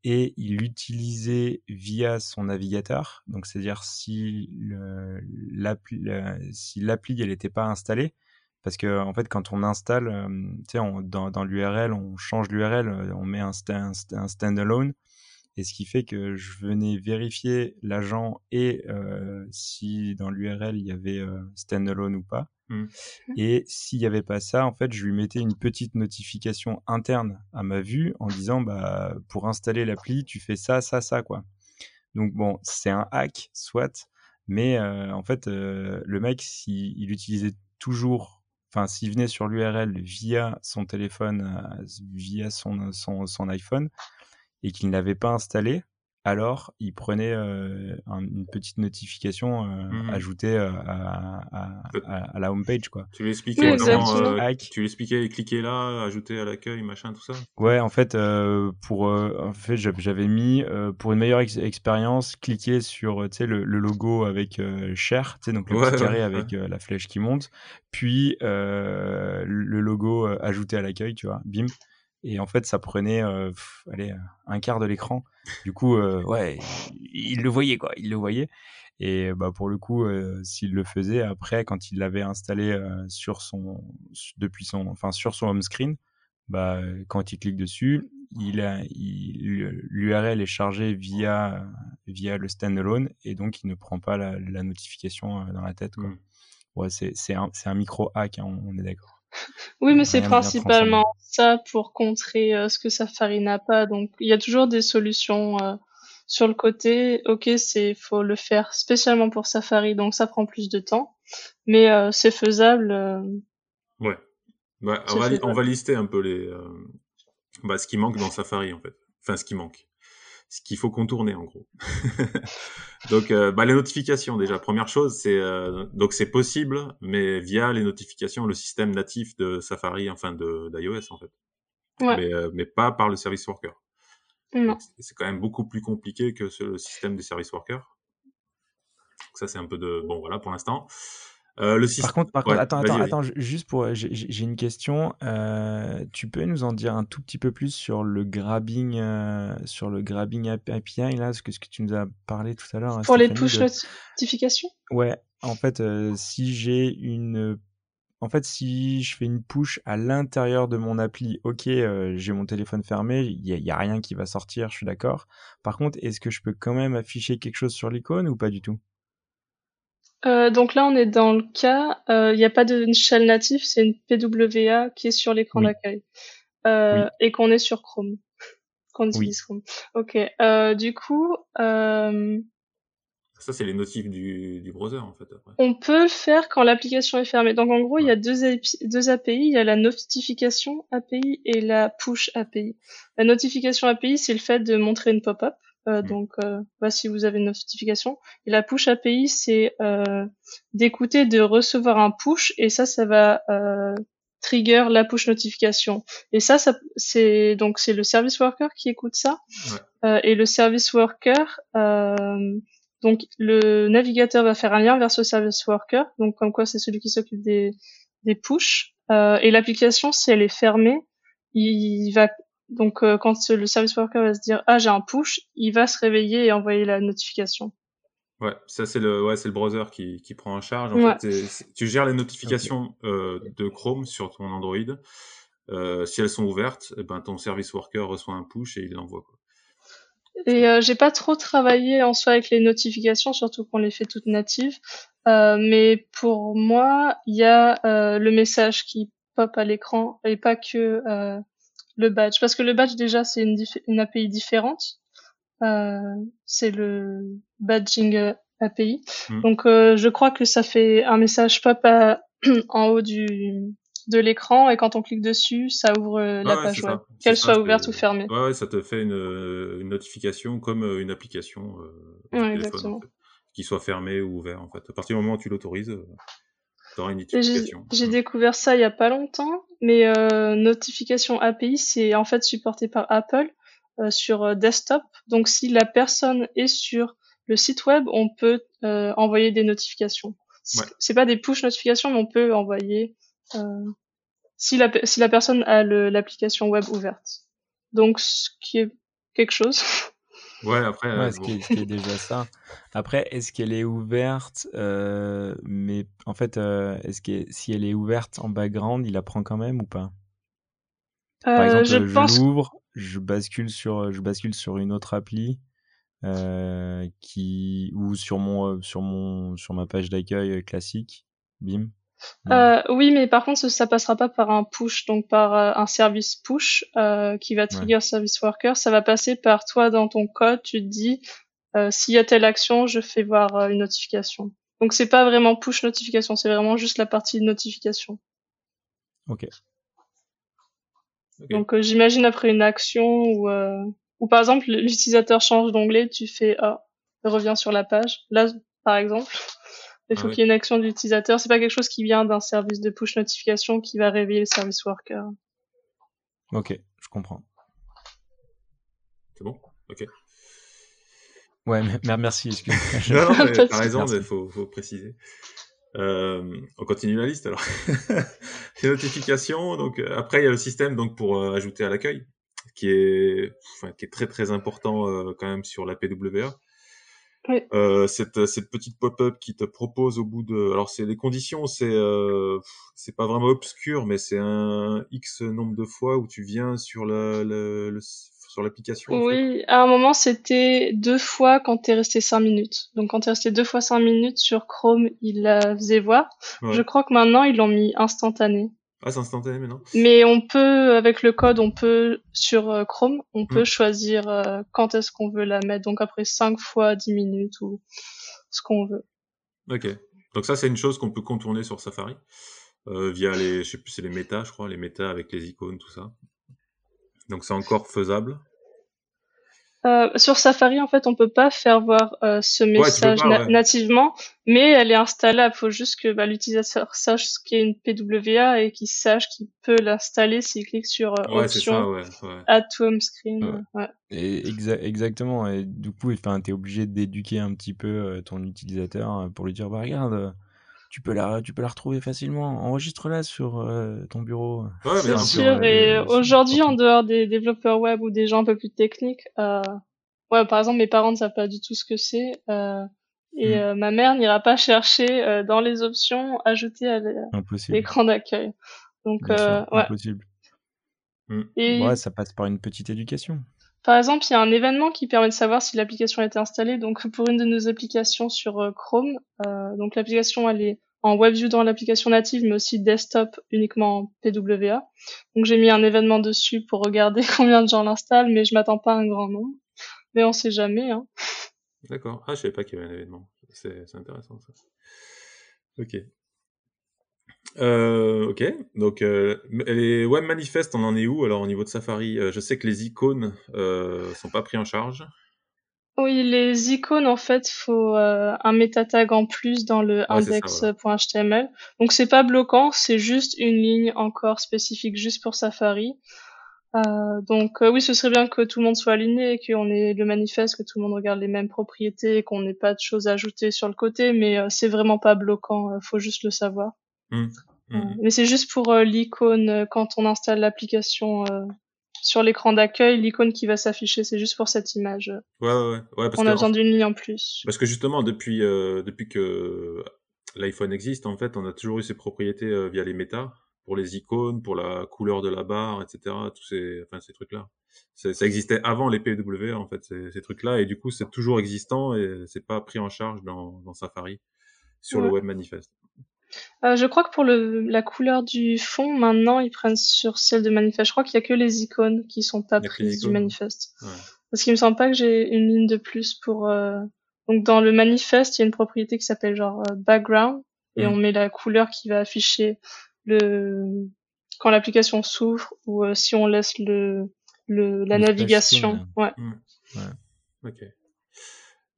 et il l'utilisait via son navigateur, donc c'est-à-dire si l'appli, si elle n'était pas installée, parce que en fait quand on installe, tu sais, dans, l'URL, on change l'URL, on met un, un standalone et ce qui fait que je venais vérifier l'agent et euh, si dans l'URL il y avait euh, standalone ou pas. Mmh. Et s'il n'y avait pas ça, en fait, je lui mettais une petite notification interne à ma vue en disant bah pour installer l'appli, tu fais ça, ça, ça quoi. Donc bon, c'est un hack, soit, mais euh, en fait, euh, le mec, s'il il utilisait toujours, enfin, s'il venait sur l'URL via son téléphone, via son, son, son iPhone, et qu'il n'avait pas installé, alors il prenait euh, une petite notification euh, mmh ajoutée euh, à, à, à, la homepage quoi. Tu lui expliquais comment, tu lui expliquais cliquer là, ajouter à l'accueil, machin, tout ça? Ouais, en fait, pour en fait j'avais mis pour une meilleure expérience, cliquer sur le, le, logo avec share, donc le petit carré avec la flèche qui monte, puis le logo ajouté à l'accueil, tu vois, bim. Et en fait, ça prenait euh, allez, un quart de l'écran. Du coup, euh, ouais, il le voyait, quoi. Il le voyait. Et bah, pour le coup, euh, s'il le faisait, après, quand il l'avait installé sur son, depuis son, enfin, sur son home screen, bah, quand il clique dessus, il l'URL est chargé via, via le standalone et donc il ne prend pas la, notification dans la tête. Quoi. Mmh. Ouais, c'est un, un micro hack, hein, on est d'accord. Oui, mais c'est principalement ça pour contrer euh, ce que Safari n'a pas. Donc, il y a toujours des solutions euh, sur le côté. Ok, c'est faut le faire spécialement pour Safari, donc ça prend plus de temps, mais euh, c'est faisable. Ouais. On, va, on, va, lister un peu les bah, ce qui manque dans Safari en fait. Enfin, ce qui manque ce qu'il faut contourner en gros. donc euh, bah, les notifications déjà première chose c'est euh, donc c'est possible mais via les notifications le système natif de Safari enfin de d'iOS en fait. Ouais. Mais, euh, mais pas par le service worker. C'est quand même beaucoup plus compliqué que ce, le système des service workers. ça c'est un peu de bon voilà pour l'instant. Euh, le par contre, par contre attends, attends, attends, juste pour, j'ai une question. Euh, tu peux nous en dire un tout petit peu plus sur le grabbing, euh, sur le grabbing API là, ce que, ce que tu nous as parlé tout à l'heure. Hein, pour les push notifications? Ouais, en fait, si j'ai une, en fait, si je fais une push à l'intérieur de mon appli, ok, j'ai mon téléphone fermé, il n'y a, a, rien qui va sortir, je suis d'accord. Par contre, est-ce que je peux quand même afficher quelque chose sur l'icône ou pas du tout? Euh, donc là, on est dans le cas, euh, il n'y a pas de shell natif, c'est une PWA qui est sur l'écran d'accueil euh, et qu'on est sur Chrome, qu'on utilise Chrome. Ok. du coup, ça c'est les notifs du, du browser en fait. On peut le faire quand l'application est fermée. Donc en gros, il y a deux, deux API, il y a la notification API et la push API. La notification API, c'est le fait de montrer une pop-up. Euh, mm. donc, euh, bah, si vous avez une notification. Et la push API, c'est euh, d'écouter, de recevoir un push, et ça, ça va euh, trigger la push notification. Et ça, ça c'est donc c'est le service worker qui écoute ça. Euh, et le service worker, donc le navigateur va faire un lien vers ce service worker. Donc comme quoi, c'est celui qui s'occupe des des push. et l'application, si elle est fermée, il va donc euh, quand le service worker va se dire ah j'ai un push, il va se réveiller et envoyer la notification. Ouais, ça c'est le ouais c'est le browser qui, qui prend en charge. En fait, tu gères les notifications euh, de Chrome sur ton Android. Euh, si elles sont ouvertes, eh ben ton service worker reçoit un push et il l'envoie. Quoi. Et euh, j'ai pas trop travaillé en soi avec les notifications, surtout qu'on les fait toutes natives. Euh, mais pour moi, il y a le message qui pop à l'écran et pas que le badge Parce que le badge, déjà, c'est une, une API différente. Euh, c'est le badging API. Hmm. Donc, euh, je crois que ça fait un message pop en haut du de l'écran et quand on clique dessus, ça ouvre la page web, qu'elle soit ouverte ou fermée. Ouais, ça te fait une, une notification comme euh, une application euh, ouais, téléphone, qui soit fermée ou ouverte en fait. À partir du moment où tu l'autorises, j'ai découvert ça il y a pas longtemps, mais euh, notification API, c'est en fait supporté par Apple euh, sur euh, desktop. Donc si la personne est sur le site web, on peut euh, envoyer des notifications. C'est pas des push notifications, mais on peut envoyer euh, si la si la personne a l'application web ouverte. Donc ce qui est quelque chose. Ouais, après. Ouais, euh, ce, qui est, ce, qui est, déjà ça. Après, est-ce qu'elle est ouverte euh, Mais en fait, euh, est-ce que si elle est ouverte en background, il la prend quand même ou pas? Par exemple, je, je pense... l'ouvre, je bascule sur, je bascule sur une autre appli. qui ou sur mon sur mon sur ma page d'accueil classique bim euh, oui, mais par contre, ça passera pas par un push, donc par euh, un service push euh, qui va trigger service worker. Ça va passer par toi dans ton code. Tu te dis s'il y a telle action, je fais voir une notification. Donc c'est pas vraiment push notification, c'est vraiment juste la partie notification. Ok. Donc j'imagine après une action ou ou par exemple l'utilisateur change d'onglet, tu fais ah revient sur la page. Là par exemple. Il faut ah qu'il y ait une action d'utilisateur. C'est pas quelque chose qui vient d'un service de push notification qui va réveiller le service worker. Ok, je comprends. C'est bon? Ok. Ouais, merci. non, non, t'as raison, mais faut, faut préciser. Euh, on continue la liste alors. Les notifications. Donc euh, après, il y a le système donc pour euh, ajouter à l'accueil, qui est, enfin, qui est très très important euh, quand même sur la PWA. Euh, cette, cette petite pop-up qui te propose au bout de, alors c'est les conditions, c'est euh, c'est pas vraiment obscur, mais c'est un x nombre de fois où tu viens sur la, le, sur l'application. Oui, à un moment c'était deux fois quand t'es resté cinq minutes. Donc quand t'es resté deux fois cinq minutes sur Chrome, il la faisait voir. Je crois que maintenant ils l'ont mis instantané. Ah, c'est instantané maintenant. Mais on peut, avec le code, on peut, sur euh, Chrome, on peut hmm. choisir euh, quand est-ce qu'on veut la mettre. Donc après 5 fois 10 minutes ou ce qu'on veut. Ok. Donc ça, c'est une chose qu'on peut contourner sur Safari. Euh, via les, je sais plus, c'est les méta, je crois, les méta avec les icônes, tout ça. Donc c'est encore faisable. Euh, sur Safari, en fait, on peut pas faire voir euh, ce message nativement, mais elle est installable. Il faut juste que bah, l'utilisateur sache ce qu'est une PWA et qu'il sache qu'il peut l'installer s'il clique sur euh, option Add to Home Screen. Et exactement. Et du coup, tu es obligé d'éduquer un petit peu ton utilisateur pour lui dire, bah regarde tu peux la, tu peux la retrouver facilement. Enregistre-la sur euh, ton bureau. Ouais, c'est sûr. et aujourd'hui, en dehors des développeurs web ou des gens un peu plus techniques, euh, ouais, par exemple, mes parents ne savent pas du tout ce que c'est. Euh, et hmm. ma mère n'ira pas chercher dans les options ajouter à l'écran d'accueil. Donc, ouais. Impossible. Hmm. Et... Ouais, ça passe par une petite éducation. Par exemple, il y a un événement qui permet de savoir si l'application a été installée. Donc, pour une de nos applications sur Chrome, euh, donc l'application elle est en WebView dans l'application native, mais aussi desktop uniquement en PWA. Donc j'ai mis un événement dessus pour regarder combien de gens l'installent, mais je m'attends pas à un grand nombre. Mais on sait jamais. Hein. D'accord. Ah, je savais pas qu'il y avait un événement. C'est intéressant ça. Ok. Euh, ok, donc euh, les web manifestes, on en est où alors au niveau de Safari? Euh, Je sais que les icônes sont pas pris en charge. Oui, les icônes, en fait, faut euh, un meta tag en plus dans le index.html. Donc c'est pas bloquant, c'est juste une ligne encore spécifique juste pour Safari. Euh, donc euh, oui, ce serait bien que tout le monde soit aligné, qu'on ait le manifeste, que tout le monde regarde les mêmes propriétés, qu'on n'ait pas de choses à ajouter sur le côté, mais c'est vraiment pas bloquant, faut juste le savoir. Mmh. Mmh. mais c'est juste pour l'icône quand on installe l'application sur l'écran d'accueil, l'icône qui va s'afficher, c'est juste pour cette image. Ouais, ouais, ouais. On a besoin d'une ligne en plus. Parce que justement, depuis, euh, depuis que l'iPhone existe, en fait, on a toujours eu ces propriétés euh, via les méta, pour les icônes, pour la couleur de la barre, etc. Tous ces, enfin, ces trucs-là. Ça existait avant les PWA, en fait, ces, ces trucs-là, et du coup, c'est toujours existant et c'est pas pris en charge dans, dans Safari sur le web manifest. Euh, je crois que pour le, la couleur du fond, maintenant, ils prennent sur celle de manifeste. Je crois qu'il y a que les icônes qui sont pas prises du manifeste. Parce qu'il me semble pas que j'ai une ligne de plus pour. Euh... Donc dans le manifeste, il y a une propriété qui s'appelle genre euh, background et mm. on met la couleur qui va afficher le quand l'application s'ouvre ou si on laisse le, le la navigation. Ouais. Mm. ouais. Ok.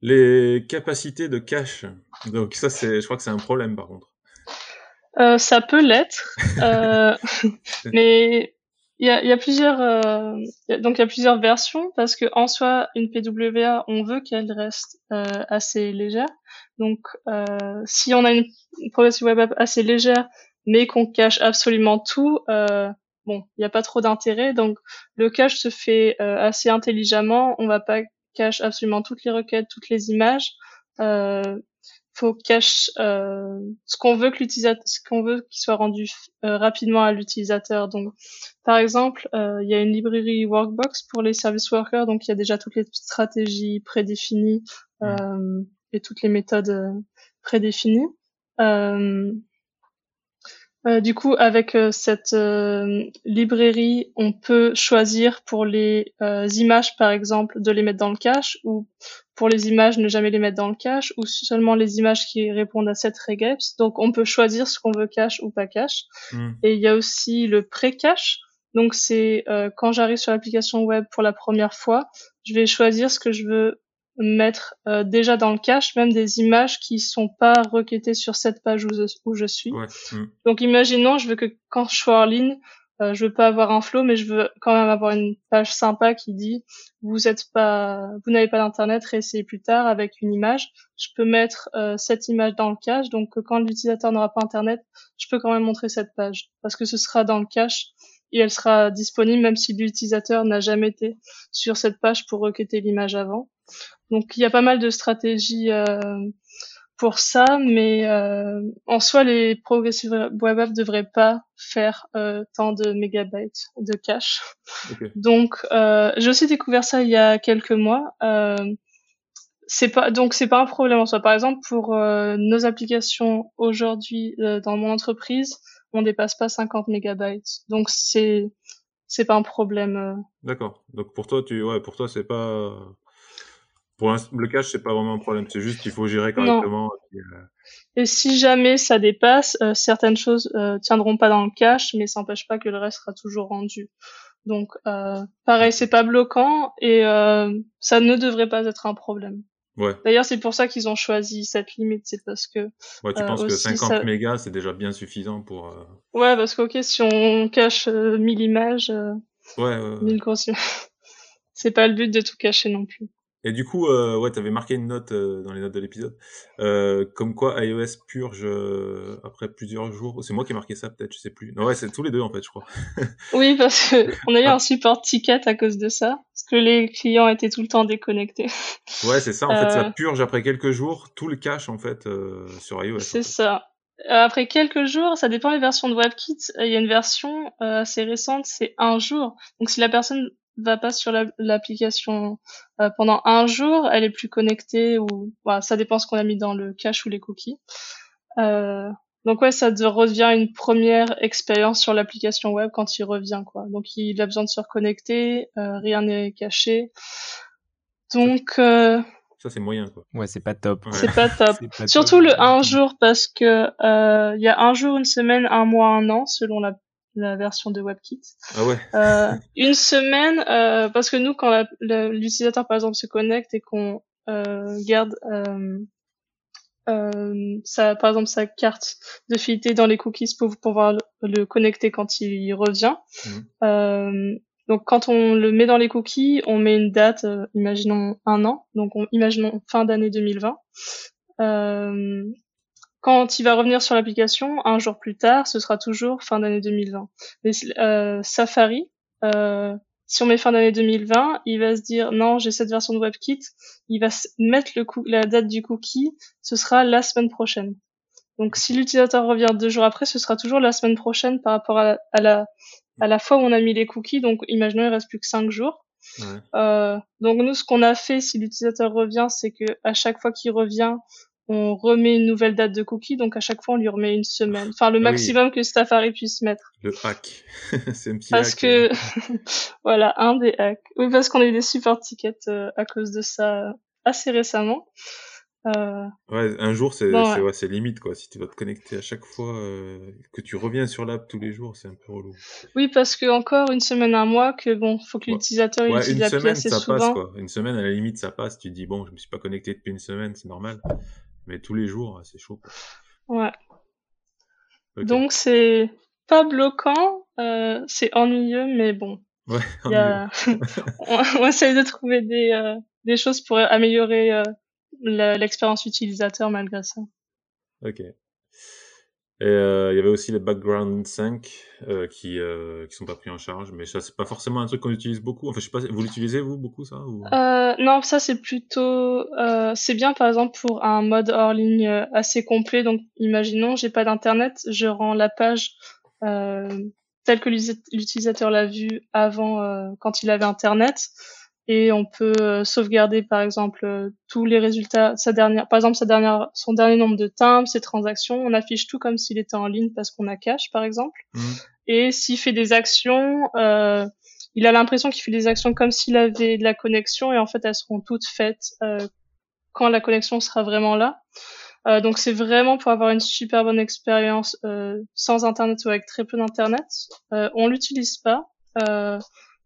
Les capacités de cache. Donc ça c'est, je crois que c'est un problème par contre. Euh, ça peut l'être, euh, mais il y a, y a, plusieurs euh, donc il y a plusieurs versions parce que en soi une PWA on veut qu'elle reste euh, assez légère. Donc euh, si on a une progressive web app assez légère mais qu'on cache absolument tout, bon il n'y a pas trop d'intérêt. Donc le cache se fait assez intelligemment. On va pas cache absolument toutes les requêtes, toutes les images. Euh, faut cache euh, ce qu'on veut que l'utilisateur, ce qu'on veut qu'il soit rendu euh, rapidement à l'utilisateur. Donc, par exemple, euh, il y a une librairie Workbox pour les service workers, donc il y a déjà toutes les stratégies prédéfinies euh, et toutes les méthodes prédéfinies. Du coup, avec cette librairie, on peut choisir pour les images, par exemple, de les mettre dans le cache, ou pour les images, ne jamais les mettre dans le cache, ou seulement les images qui répondent à cette regex. Donc, on peut choisir ce qu'on veut cache ou pas cache. Hmm. Et il y a aussi le pré-cache. Donc, c'est quand j'arrive sur l'application web pour la première fois, je vais choisir ce que je veux mettre euh, déjà dans le cache même des images qui sont pas requêtées sur cette page où je, où je suis. Ouais. Mm. Donc imaginons, je veux que quand je suis en ligne, euh, je veux pas avoir un flow, mais je veux quand même avoir une page sympa qui dit vous êtes pas, vous n'avez pas d'internet, réessayez plus tard avec une image. Je peux mettre euh, cette image dans le cache, donc quand l'utilisateur n'aura pas internet, je peux quand même montrer cette page parce que ce sera dans le cache et elle sera disponible même si l'utilisateur n'a jamais été sur cette page pour requêter l'image avant. Donc il y a pas mal de stratégies euh, pour ça, mais euh, en soi les progressive web apps devraient pas faire euh, tant de mégabytes de cache. Donc j'ai aussi découvert ça il y a quelques mois. c'est pas donc c'est pas un problème en soi. Par exemple pour nos applications aujourd'hui dans mon entreprise, on dépasse pas 50 mégabytes. Donc c'est c'est pas un problème. D'accord. Donc pour toi tu ouais pour toi c'est pas pour le cache, c'est pas vraiment un problème. C'est juste qu'il faut gérer correctement. Euh, et, si jamais ça dépasse, euh, certaines choses euh, tiendront pas dans le cache, mais ça n'empêche pas que le reste sera toujours rendu. Donc, euh, pareil, c'est pas bloquant et ça ne devrait pas être un problème. Ouais. D'ailleurs, c'est pour ça qu'ils ont choisi cette limite, c'est parce que. Ouais, tu penses que 50 mégas, c'est déjà bien suffisant pour. Ouais, parce que ok, si on cache 1000 images, ouais, ouais, 1000 c'est pas le but de tout cacher non plus. Et du coup, euh, ouais, t'avais marqué une note euh, dans les notes de l'épisode, euh, comme quoi iOS purge euh, après plusieurs jours. C'est moi qui ai marqué ça, peut-être, je sais plus. Non, ouais, c'est tous les deux en fait, je crois. oui, parce qu'on a eu un support ticket à cause de ça, parce que les clients étaient tout le temps déconnectés. Ouais, c'est ça. En fait, ça euh. purge après quelques jours tout le cache en fait sur iOS. C'est ça. Après quelques jours, ça dépend des versions de WebKit. Il y a une version assez récente, c'est un jour. Donc si la personne va pas sur l'application euh, pendant un jour, elle est plus connectée ou voilà, ça dépend ce qu'on a mis dans le cache ou les cookies. Euh, donc ouais, ça revient une première expérience sur l'application web quand il revient quoi. Donc il a besoin de se reconnecter, euh, rien n'est caché. Donc euh, ça c'est moyen quoi. Ouais, c'est pas top. C'est pas top. Surtout le un jour parce que il y a un jour, une semaine, un mois, un an selon la la version de WebKit. Ah ouais. Euh, une semaine, euh, parce que nous, quand l'utilisateur par exemple se connecte et qu'on euh, garde euh, euh, sa, par exemple sa carte de fidélité dans les cookies pour pouvoir le, le connecter quand il revient. Euh, donc quand on le met dans les cookies, on met une date, imaginons un an, donc on, imaginons fin d'année 2020. Euh, quand il va revenir sur l'application, un jour plus tard, ce sera toujours fin d'année 2020. Mais euh, Safari, euh, si on met fin d'année 2020, il va se dire non, j'ai cette version de WebKit, il va mettre le la date du cookie, ce sera la semaine prochaine. Donc si l'utilisateur revient deux jours après, ce sera toujours la semaine prochaine par rapport à, la à la fois où on a mis les cookies. Donc imaginons il reste plus que cinq jours. Ouais. Euh, donc nous, ce qu'on a fait, si l'utilisateur revient, c'est que à chaque fois qu'il revient, on remet une nouvelle date de cookie, donc à chaque fois on lui remet une semaine. Enfin, le maximum que Safari puisse mettre. Le hack. c'est un petit parce que, voilà, un des hacks. Oui, parce qu'on a eu des support tickets euh, à cause de ça euh, assez récemment. Euh... Ouais, un jour, c'est ouais. ouais, limite, quoi. Si tu vas te connecter à chaque fois euh, que tu reviens sur l'app tous les jours, c'est un peu relou. Oui, parce que encore une semaine, un mois, que bon, faut que l'utilisateur ouais, utilise l'appli assez ça souvent. Passe, quoi. Une semaine, à la limite, ça passe. Tu te dis, bon, je me suis pas connecté depuis une semaine, c'est normal. Mais tous les jours, c'est chaud. Quoi. Ouais. Okay. Donc c'est pas bloquant, euh, c'est ennuyeux, mais bon. Ouais, y a... on, on essaye de trouver des, euh, des choses pour améliorer euh, l'expérience utilisateur malgré ça. Ok. Et euh, il y avait aussi les background 5 euh, qui euh, qui sont pas pris en charge, mais ça c'est pas forcément un truc qu'on utilise beaucoup. Enfin, je sais pas, vous l'utilisez vous beaucoup ça ou... euh, Non, ça c'est plutôt euh, c'est bien par exemple pour un mode hors ligne euh, assez complet. Donc, imaginons j'ai pas d'internet, je rends la page telle que l'utilisateur l'a vue avant quand il avait internet et on peut euh, sauvegarder par exemple euh, tous les résultats sa dernière par exemple sa dernière son dernier nombre de timbres ses transactions. On affiche tout comme s'il était en ligne parce qu'on a cache par exemple. Mmh. et s'il fait des actions euh, il a l'impression qu'il fait des actions comme s'il avait de la connexion et en fait elles seront toutes faites euh, quand la connexion sera vraiment là. Euh, donc c'est vraiment pour avoir une super bonne expérience sans internet ou avec très peu d'internet. On l'utilise pas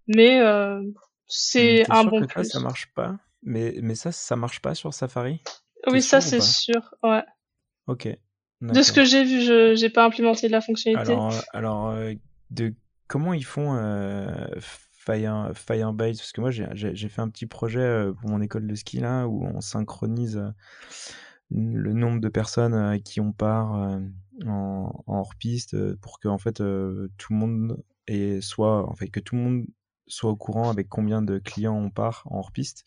mais c'est un bon que plus. Ça, ça marche pas, mais, mais ça, ça marche pas sur Safari? Oui, ça c'est sûr, ouais. Ok. De ce que j'ai vu, je j'ai pas implémenté la fonctionnalité. Alors, alors euh, de comment ils font euh, Fire, Firebase? Parce que moi, j'ai fait un petit projet euh, pour mon école de ski là, où on synchronise euh, le nombre de personnes à qui on part euh, en, en hors-piste pour que en fait tout le monde et soit en fait que tout le monde soit au courant avec combien de clients on part en hors-piste,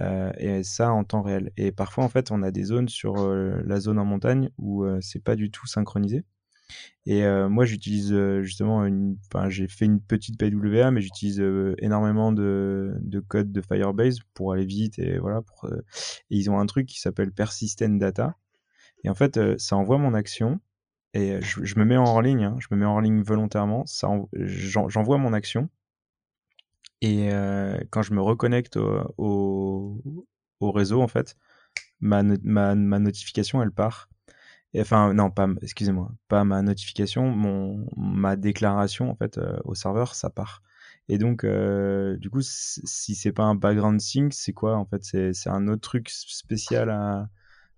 euh, et ça en temps réel. Et parfois, en fait, on a des zones sur euh, la zone en montagne où euh, c'est pas du tout synchronisé. Et moi, j'utilise justement une. Enfin, j'ai fait une petite PWA, mais j'utilise énormément de, de code de Firebase pour aller vite et voilà. Ils ont un truc qui s'appelle Persistent Data. Et en fait, ça envoie mon action et je, me mets en ligne. Hein, je me mets en ligne volontairement. J'envoie mon action et euh, quand je me reconnecte au, au, au, réseau, en fait, ma, ma, ma notification, elle part. Enfin, non, pas, excusez-moi, pas ma notification, mon, ma déclaration, en fait, euh, au serveur, ça part. Et donc, euh, du coup, si c'est pas un background sync, c'est quoi, en fait? C'est un autre truc spécial à,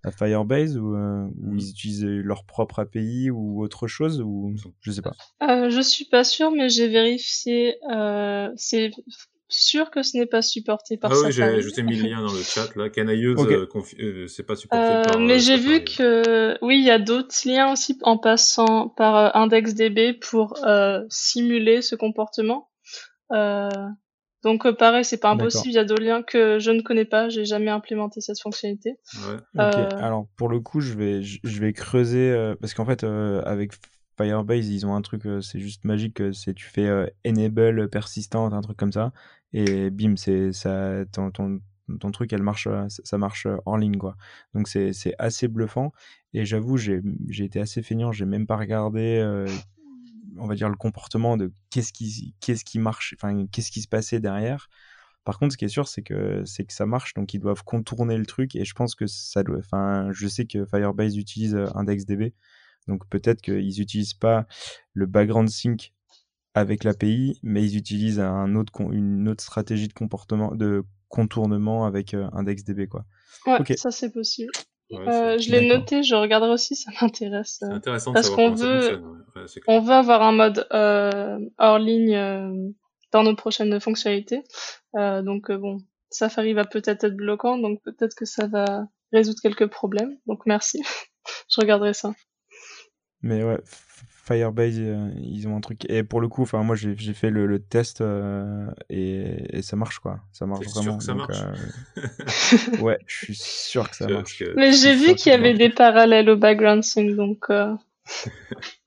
à Firebase ou, euh, ou, ils utilisent leur propre API ou autre chose ou je sais pas. Euh, je suis pas sûre, mais j'ai vérifié. Euh, c'est sûr que ce n'est pas supporté par ah oui, je t'ai mis le lien dans le chat là. Can I use euh, c'est pas supporté euh, par. Mais j'ai vu que oui, il y a d'autres liens aussi en passant par IndexDB pour simuler ce comportement. Donc pareil, c'est pas impossible. Il y a d'autres liens que je ne connais pas. J'ai jamais implémenté cette fonctionnalité. Ouais. Alors pour le coup, je vais je vais creuser parce qu'en fait avec Firebase, ils ont un truc, euh, c'est juste magique, euh, c'est tu fais euh, enable persistant, un truc comme ça, et bim, c'est ça, ton, ton, ton, truc, elle marche, ça marche en ligne, quoi. Donc c'est assez bluffant. Et j'avoue, j'ai été assez feignant, j'ai même pas regardé, on va dire, le comportement de qu'est-ce qui, qu'est-ce qui marche, enfin, qu'est-ce qui se passait derrière. Par contre, ce qui est sûr, c'est que c'est que ça marche, donc ils doivent contourner le truc. Et je pense que ça doit. Enfin, je sais que Firebase utilise IndexDB, donc peut-être qu'ils n'utilisent pas le background sync avec l'API, mais ils utilisent un autre, une autre stratégie de comportement, de contournement avec euh, IndexDB, quoi. Ouais, ça c'est possible. Euh, je l'ai noté, je regarderai aussi, ça m'intéresse. C'est intéressant parce qu'on veut, on veut avoir un mode euh, hors ligne dans nos prochaines fonctionnalités. donc bon, Safari va peut-être être bloquant, donc peut-être que ça va résoudre quelques problèmes. Donc merci, je regarderai ça. Mais ouais, Firebase, euh, ils ont un truc. Et pour le coup, enfin, moi, j'ai fait le, le test euh, et, et, ça marche, quoi. Ça marche vraiment. Sûr que ça marche. Euh, ouais, je suis sûr que ça marche. Mais j'ai vu qu'il y avait des parallèles au background sync, donc.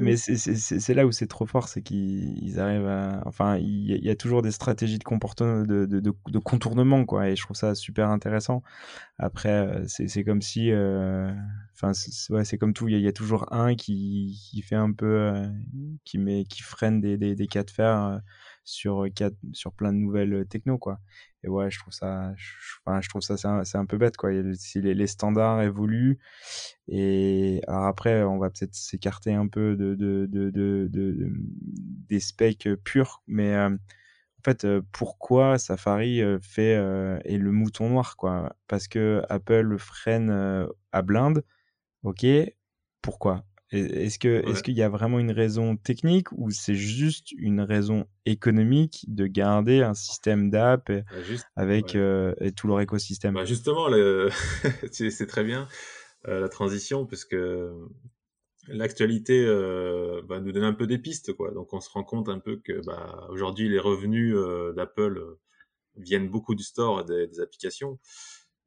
Mais, c'est là où c'est trop fort, c'est qu'ils arrivent à. Enfin, il y, a toujours des stratégies de comportement, de, de, de, contournement, quoi. Et je trouve ça super intéressant. Après, euh, c'est comme si. Euh, enfin, ouais, c'est comme tout. Il y, a toujours un qui, qui fait un peu. Euh, qui, met, qui freine des, des, des cas de fer sur, sur plein de nouvelles techno, quoi et ouais je trouve ça je, enfin, je trouve ça c'est un, peu bête quoi. Si les, standards évoluent et alors après on va peut-être s'écarter un peu de, des specs purs mais euh, en fait euh, pourquoi Safari euh, fait est le mouton noir quoi? Parce que Apple freine à blinde ok pourquoi? Est-ce que est-ce qu'il y a vraiment une raison technique ou c'est juste une raison économique de garder un système d'app bah, avec euh, et tout leur écosystème? Bah Justement, c'est très bien euh, la transition puisque l'actualité euh, va nous donner un peu des pistes quoi. Donc on se rend compte un peu que bah, aujourd'hui les revenus d'Apple viennent beaucoup du store des, des applications.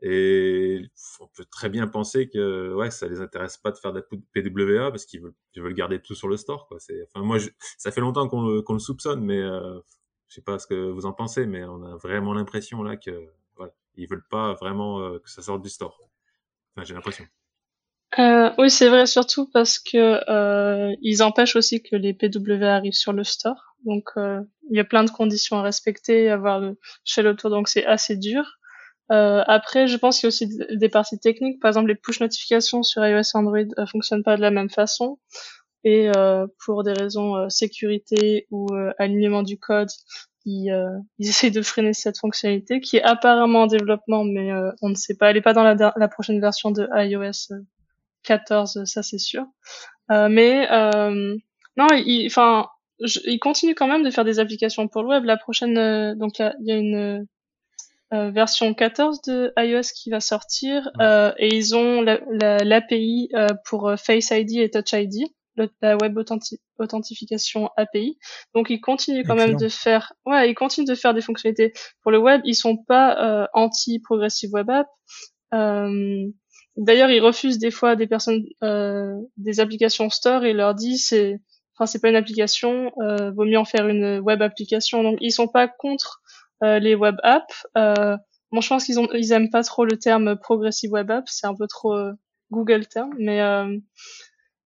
Et on peut très bien penser que ouais, ça les intéresse pas de faire de PWA parce qu'ils veulent, ils veulent garder tout sur le store. Quoi. C'est, enfin, moi, ça fait longtemps qu'on le, qu'on le soupçonne, mais euh, je sais pas ce que vous en pensez, mais on a vraiment l'impression là que voilà, ils veulent pas vraiment euh, que ça sorte du store. Enfin, j'ai l'impression. Euh, oui, c'est vrai, surtout parce que euh, ils empêchent aussi que les PWA arrivent sur le store. Donc, euh, il y a plein de conditions à respecter, avoir le shell autour, donc c'est assez dur. Euh, après, je pense qu'il y a aussi des parties techniques. Par exemple, les push notifications sur iOS et Android euh, fonctionnent pas de la même façon. Et euh, pour des raisons euh, sécurité ou euh, alignement du code, ils, ils essayent de freiner cette fonctionnalité qui est apparemment en développement, mais on ne sait pas. Elle est pas dans la, la prochaine version de iOS 14, ça c'est sûr. mais non, enfin, ils continuent quand même de faire des applications pour le web. La prochaine, donc il y a une euh, version 14 de iOS qui va sortir euh, et ils ont l'API la, euh, pour Face ID et Touch ID, la web authentification API. Donc ils continuent quand même de faire, ouais, ils continuent de faire des fonctionnalités pour le web. Ils sont pas anti progressive web app. D'ailleurs, ils refusent des fois des personnes des applications store et leur disent c'est enfin c'est pas une application, vaut mieux en faire une web application. Donc ils sont pas contre euh, les web apps. Euh, bon, je pense qu'ils ont, ils aiment pas trop le terme progressive web app, c'est un peu trop euh, Google terme, mais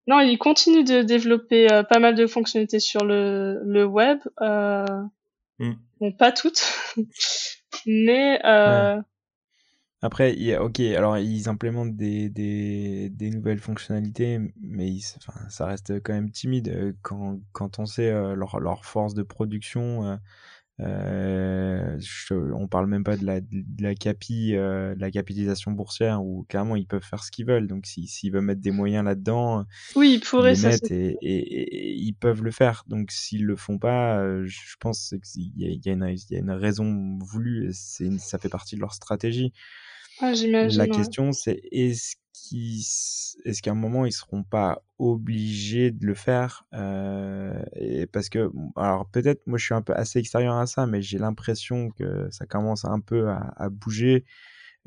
non, ils continuent de développer pas mal de fonctionnalités sur le, le web. Mm. Bon, pas toutes, mais Après, ok, alors ils implémentent des, des, des nouvelles fonctionnalités, mais enfin, ça reste quand même timide quand, quand on sait leur, leur force de production Euh, je, on parle même pas de la, de la capi, euh, de la capitalisation boursière où clairement ils peuvent faire ce qu'ils veulent. Donc s'ils veulent mettre des moyens là-dedans, oui, ils pourraient ils mettent et, et, ils peuvent le faire. Donc s'ils le font pas, euh, je pense qu'il y, y, a une, y a une raison voulue. C'est ça fait partie de leur stratégie. La question c'est est-ce est-ce qu'à un moment ils seront pas obligés de le faire euh, et parce que alors peut-être moi je suis un peu assez extérieur à ça mais j'ai l'impression que ça commence un peu à, à bouger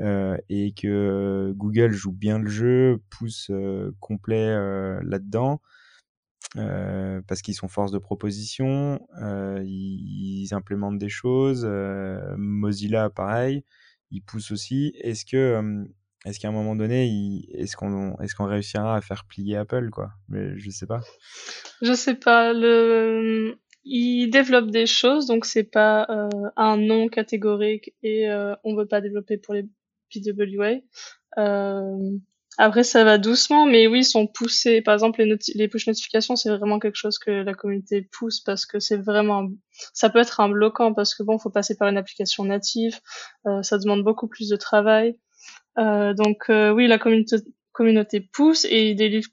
euh, et que Google joue bien le jeu pousse euh, complet euh, là-dedans euh, parce qu'ils sont force de proposition ils, ils, implémentent des choses Mozilla pareil ils poussent aussi est-ce que est-ce qu'à un moment donné, est-ce qu'on est qu'on réussira à faire plier Apple quoi? Mais je sais pas. Je sais pas. Le... Ils développent des choses, donc c'est pas euh, un nom catégorique et euh, on veut pas développer pour les PWA. Euh, après, ça va doucement, mais oui, ils sont poussés. Par exemple, les, les push notifications, c'est vraiment quelque chose que la communauté pousse parce que c'est vraiment, ça peut être un bloquant parce que bon, faut passer par une application native, euh, ça demande beaucoup plus de travail. Euh, donc euh, oui, la communauté, pousse et il délivre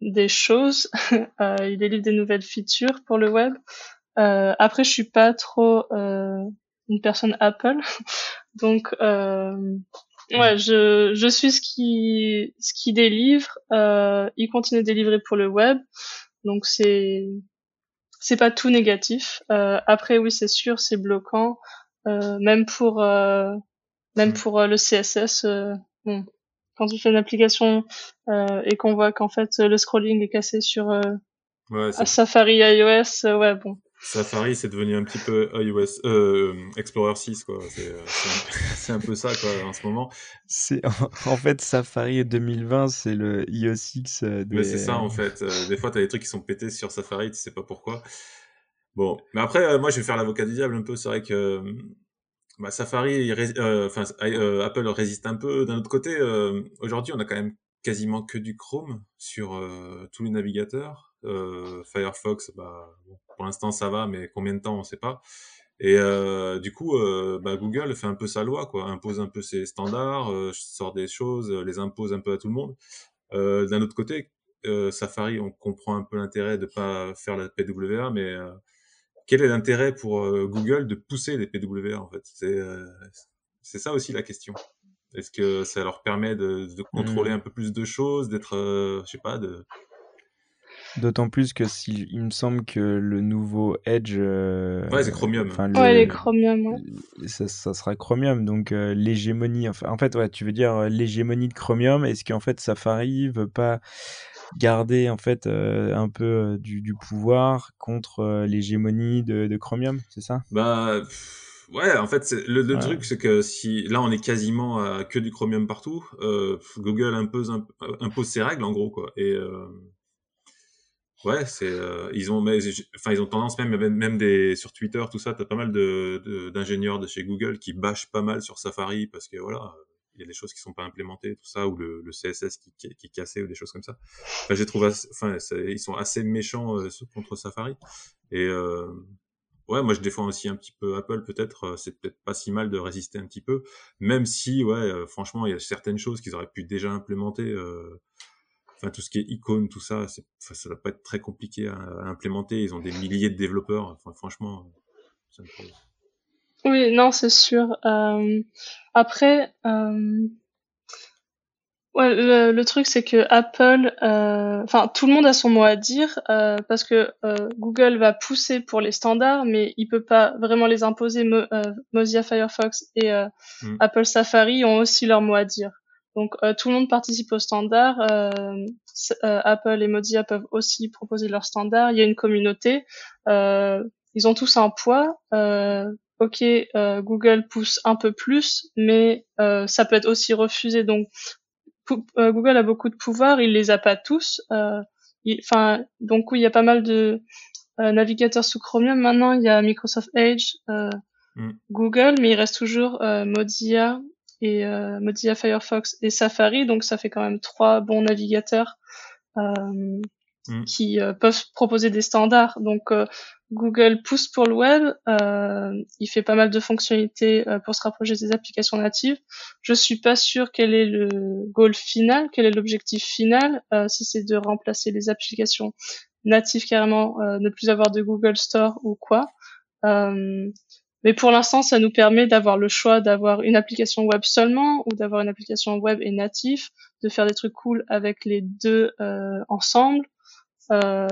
des choses, euh, il délivre des nouvelles features pour le web. Euh, après, je suis pas trop euh, une personne Apple, donc ouais, je, je suis ce qui ce qui délivre. Euh, il continue de délivrer pour le web, donc c'est c'est pas tout négatif. Euh, après, oui, c'est sûr, c'est bloquant, euh, même pour même mm. pour euh, le CSS, euh, bon, quand tu fais une application euh, et qu'on voit qu'en fait le scrolling est cassé sur ouais, Safari iOS, ouais bon. Safari, c'est devenu un petit peu iOS, euh, Explorer 6, quoi. C'est un, peu ça, quoi, en ce moment. C'est en fait Safari 2020, c'est le iOS 6. Mais c'est ça, en fait. des fois, t'as des trucs qui sont pétés sur Safari, tu sais pas pourquoi. Bon, mais après, moi, je vais faire l'avocat du diable un peu. C'est vrai que bah, Safari, euh, enfin euh, Apple résiste un peu. D'un autre côté, euh, aujourd'hui, on a quand même quasiment que du Chrome sur tous les navigateurs. Firefox, bah, pour l'instant ça va, mais combien de temps, on sait pas. Et du coup, bah, Google fait un peu sa loi, quoi, impose un peu ses standards, sort des choses, les impose un peu à tout le monde. D'un autre côté, Safari, on comprend un peu l'intérêt de pas faire la PWA, mais quel est l'intérêt pour euh, Google de pousser les PWA en fait? C'est euh, ça aussi la question. Est-ce que ça leur permet de, de contrôler mmh. un peu plus de choses, d'être, euh, je sais pas, de. D'autant plus que si, il me semble que le nouveau Edge. ouais, c'est Chromium. ouais, les Chromium. Ouais. Ça, ça, sera Chromium, donc l'hégémonie. Enfin, en fait, ouais, tu veux dire l'hégémonie de Chromium. Est-ce qu'en fait Safari veut pas garder en fait euh, un peu euh, du, du, pouvoir contre euh, l'hégémonie de, de, Chromium, c'est ça? Bah ouais, en fait le, le truc c'est que si là on est quasiment à que du Chromium partout, Google impose impose ses règles en gros quoi et Ouais, c'est ils ont enfin ils ont tendance même même des sur Twitter tout ça, t'as pas mal de d'ingénieurs de, chez Google qui bâchent pas mal sur Safari parce que voilà, il y a des choses qui sont pas implémentées, tout ça, ou le, le CSS qui, qui, est cassé, ou des choses comme ça. Enfin, j'ai trouvé, enfin, ils sont assez méchants euh, contre Safari. Et euh, ouais, moi je défends aussi un petit peu Apple. Peut-être, euh, c'est peut-être pas si mal de résister un petit peu, même si, ouais, euh, franchement, il y a certaines choses qu'ils auraient pu déjà implémenter. Enfin, tout ce qui est icône, tout ça, c'est, ça va pas être très compliqué à, à, implémenter. Ils ont des milliers de développeurs. Enfin, franchement, ça me pose. Oui, non, c'est sûr. Euh, après, euh, ouais, le, le truc c'est que Apple, euh, enfin tout le monde a son mot à dire parce que Google va pousser pour les standards, mais il peut pas vraiment les imposer. Mo Mozilla Firefox et mm. Apple Safari ont aussi leur mot à dire. Donc tout le monde participe aux standards. Apple et Mozilla peuvent aussi proposer leurs standards. Il y a une communauté. ils ont tous un poids. Euh, ok, euh, Google pousse un peu plus, mais euh, ça peut être aussi refusé. Donc, euh, Google a beaucoup de pouvoir, il les a pas tous. Enfin, donc oui, il y a pas mal de navigateurs sous Chromium. Maintenant, il y a Microsoft Edge, mm. Google, mais il reste toujours Mozilla et Mozilla Firefox et Safari. Donc, ça fait quand même trois bons navigateurs. Mm. qui peuvent proposer des standards. Donc Google pousse pour le web. Euh, il fait pas mal de fonctionnalités euh, pour se rapprocher des applications natives. Je suis pas sûr quel est le goal final, quel est l'objectif final. Euh, si c'est de remplacer les applications natives carrément, ne plus avoir de Google Store ou quoi. Mais pour l'instant, ça nous permet d'avoir le choix d'avoir une application web seulement ou d'avoir une application web et natif, de faire des trucs cool avec les deux ensemble. Euh,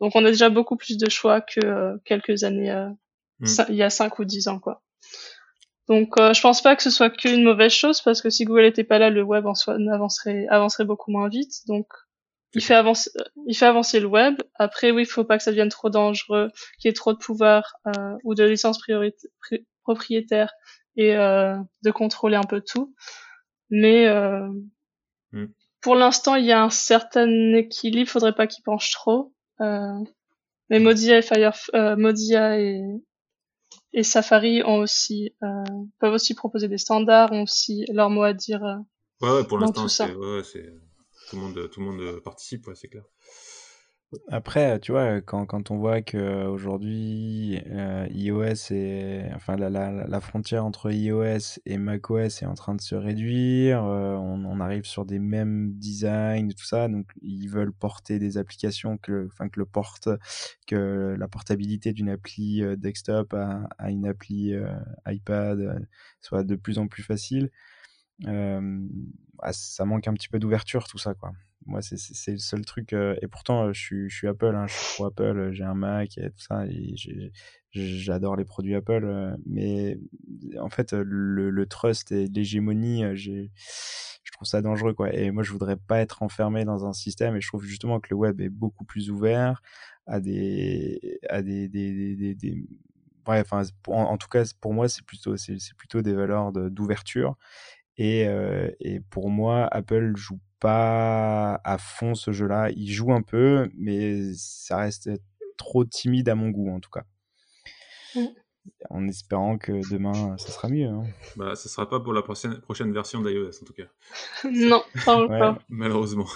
donc on a déjà beaucoup plus de choix que euh, quelques années, euh, mm. il y a 5 ou 10 ans quoi. Donc euh, je pense pas que ce soit qu'une mauvaise chose parce que si Google n'était pas là, le web en soi avancerait, avancerait beaucoup moins vite. Donc il fait avancer, il fait avancer le web. Après oui, il faut pas que ça devienne trop dangereux, qu'il y ait trop de pouvoir euh, ou de licence propriétaire et euh, de contrôler un peu tout. Mais mm. pour l'instant, il y a un certain équilibre. Faudrait pas qu'il penche trop. Euh, mais Mozilla et Fire, euh, Mozilla et, et Safari ont aussi euh, peuvent aussi proposer des standards, ont aussi leur mot à dire. ouais, ouais, pour l'instant, c'est ouais, c'est tout le monde tout le monde participe, ouais, c'est clair. Après, tu vois, quand, quand on voit qu'aujourd'hui, euh, iOS et enfin la, la, frontière entre iOS et macOS est en train de se réduire, euh, on, arrive sur des mêmes designs, tout ça, donc ils veulent porter des applications que, enfin que le porte, que la portabilité d'une appli euh, desktop à, une appli euh, iPad soit de plus en plus facile. Bah, ça manque un petit peu d'ouverture, tout ça, quoi. Moi, c'est le seul truc. Et pourtant, je suis, Apple, hein, je suis pro Apple, j'ai un Mac et tout ça. Et j'adore les produits Apple. mais en fait, le, trust et l'hégémonie, je trouve ça dangereux, quoi. Et moi, je voudrais pas être enfermé dans un système. Et je trouve justement que le web est beaucoup plus ouvert à des, à des, des, des, des enfin, en, en, tout cas, pour moi, c'est plutôt, c'est plutôt des valeurs d'ouverture. Et, et pour moi, Apple joue pas à fond ce jeu-là. Il joue un peu, mais ça reste trop timide à mon goût, en tout cas. Mmh. En espérant que demain, ça sera mieux. Hein. Bah, ce sera pas pour la prochaine, prochaine version d'iOS, en tout cas. non, pas encore. Malheureusement.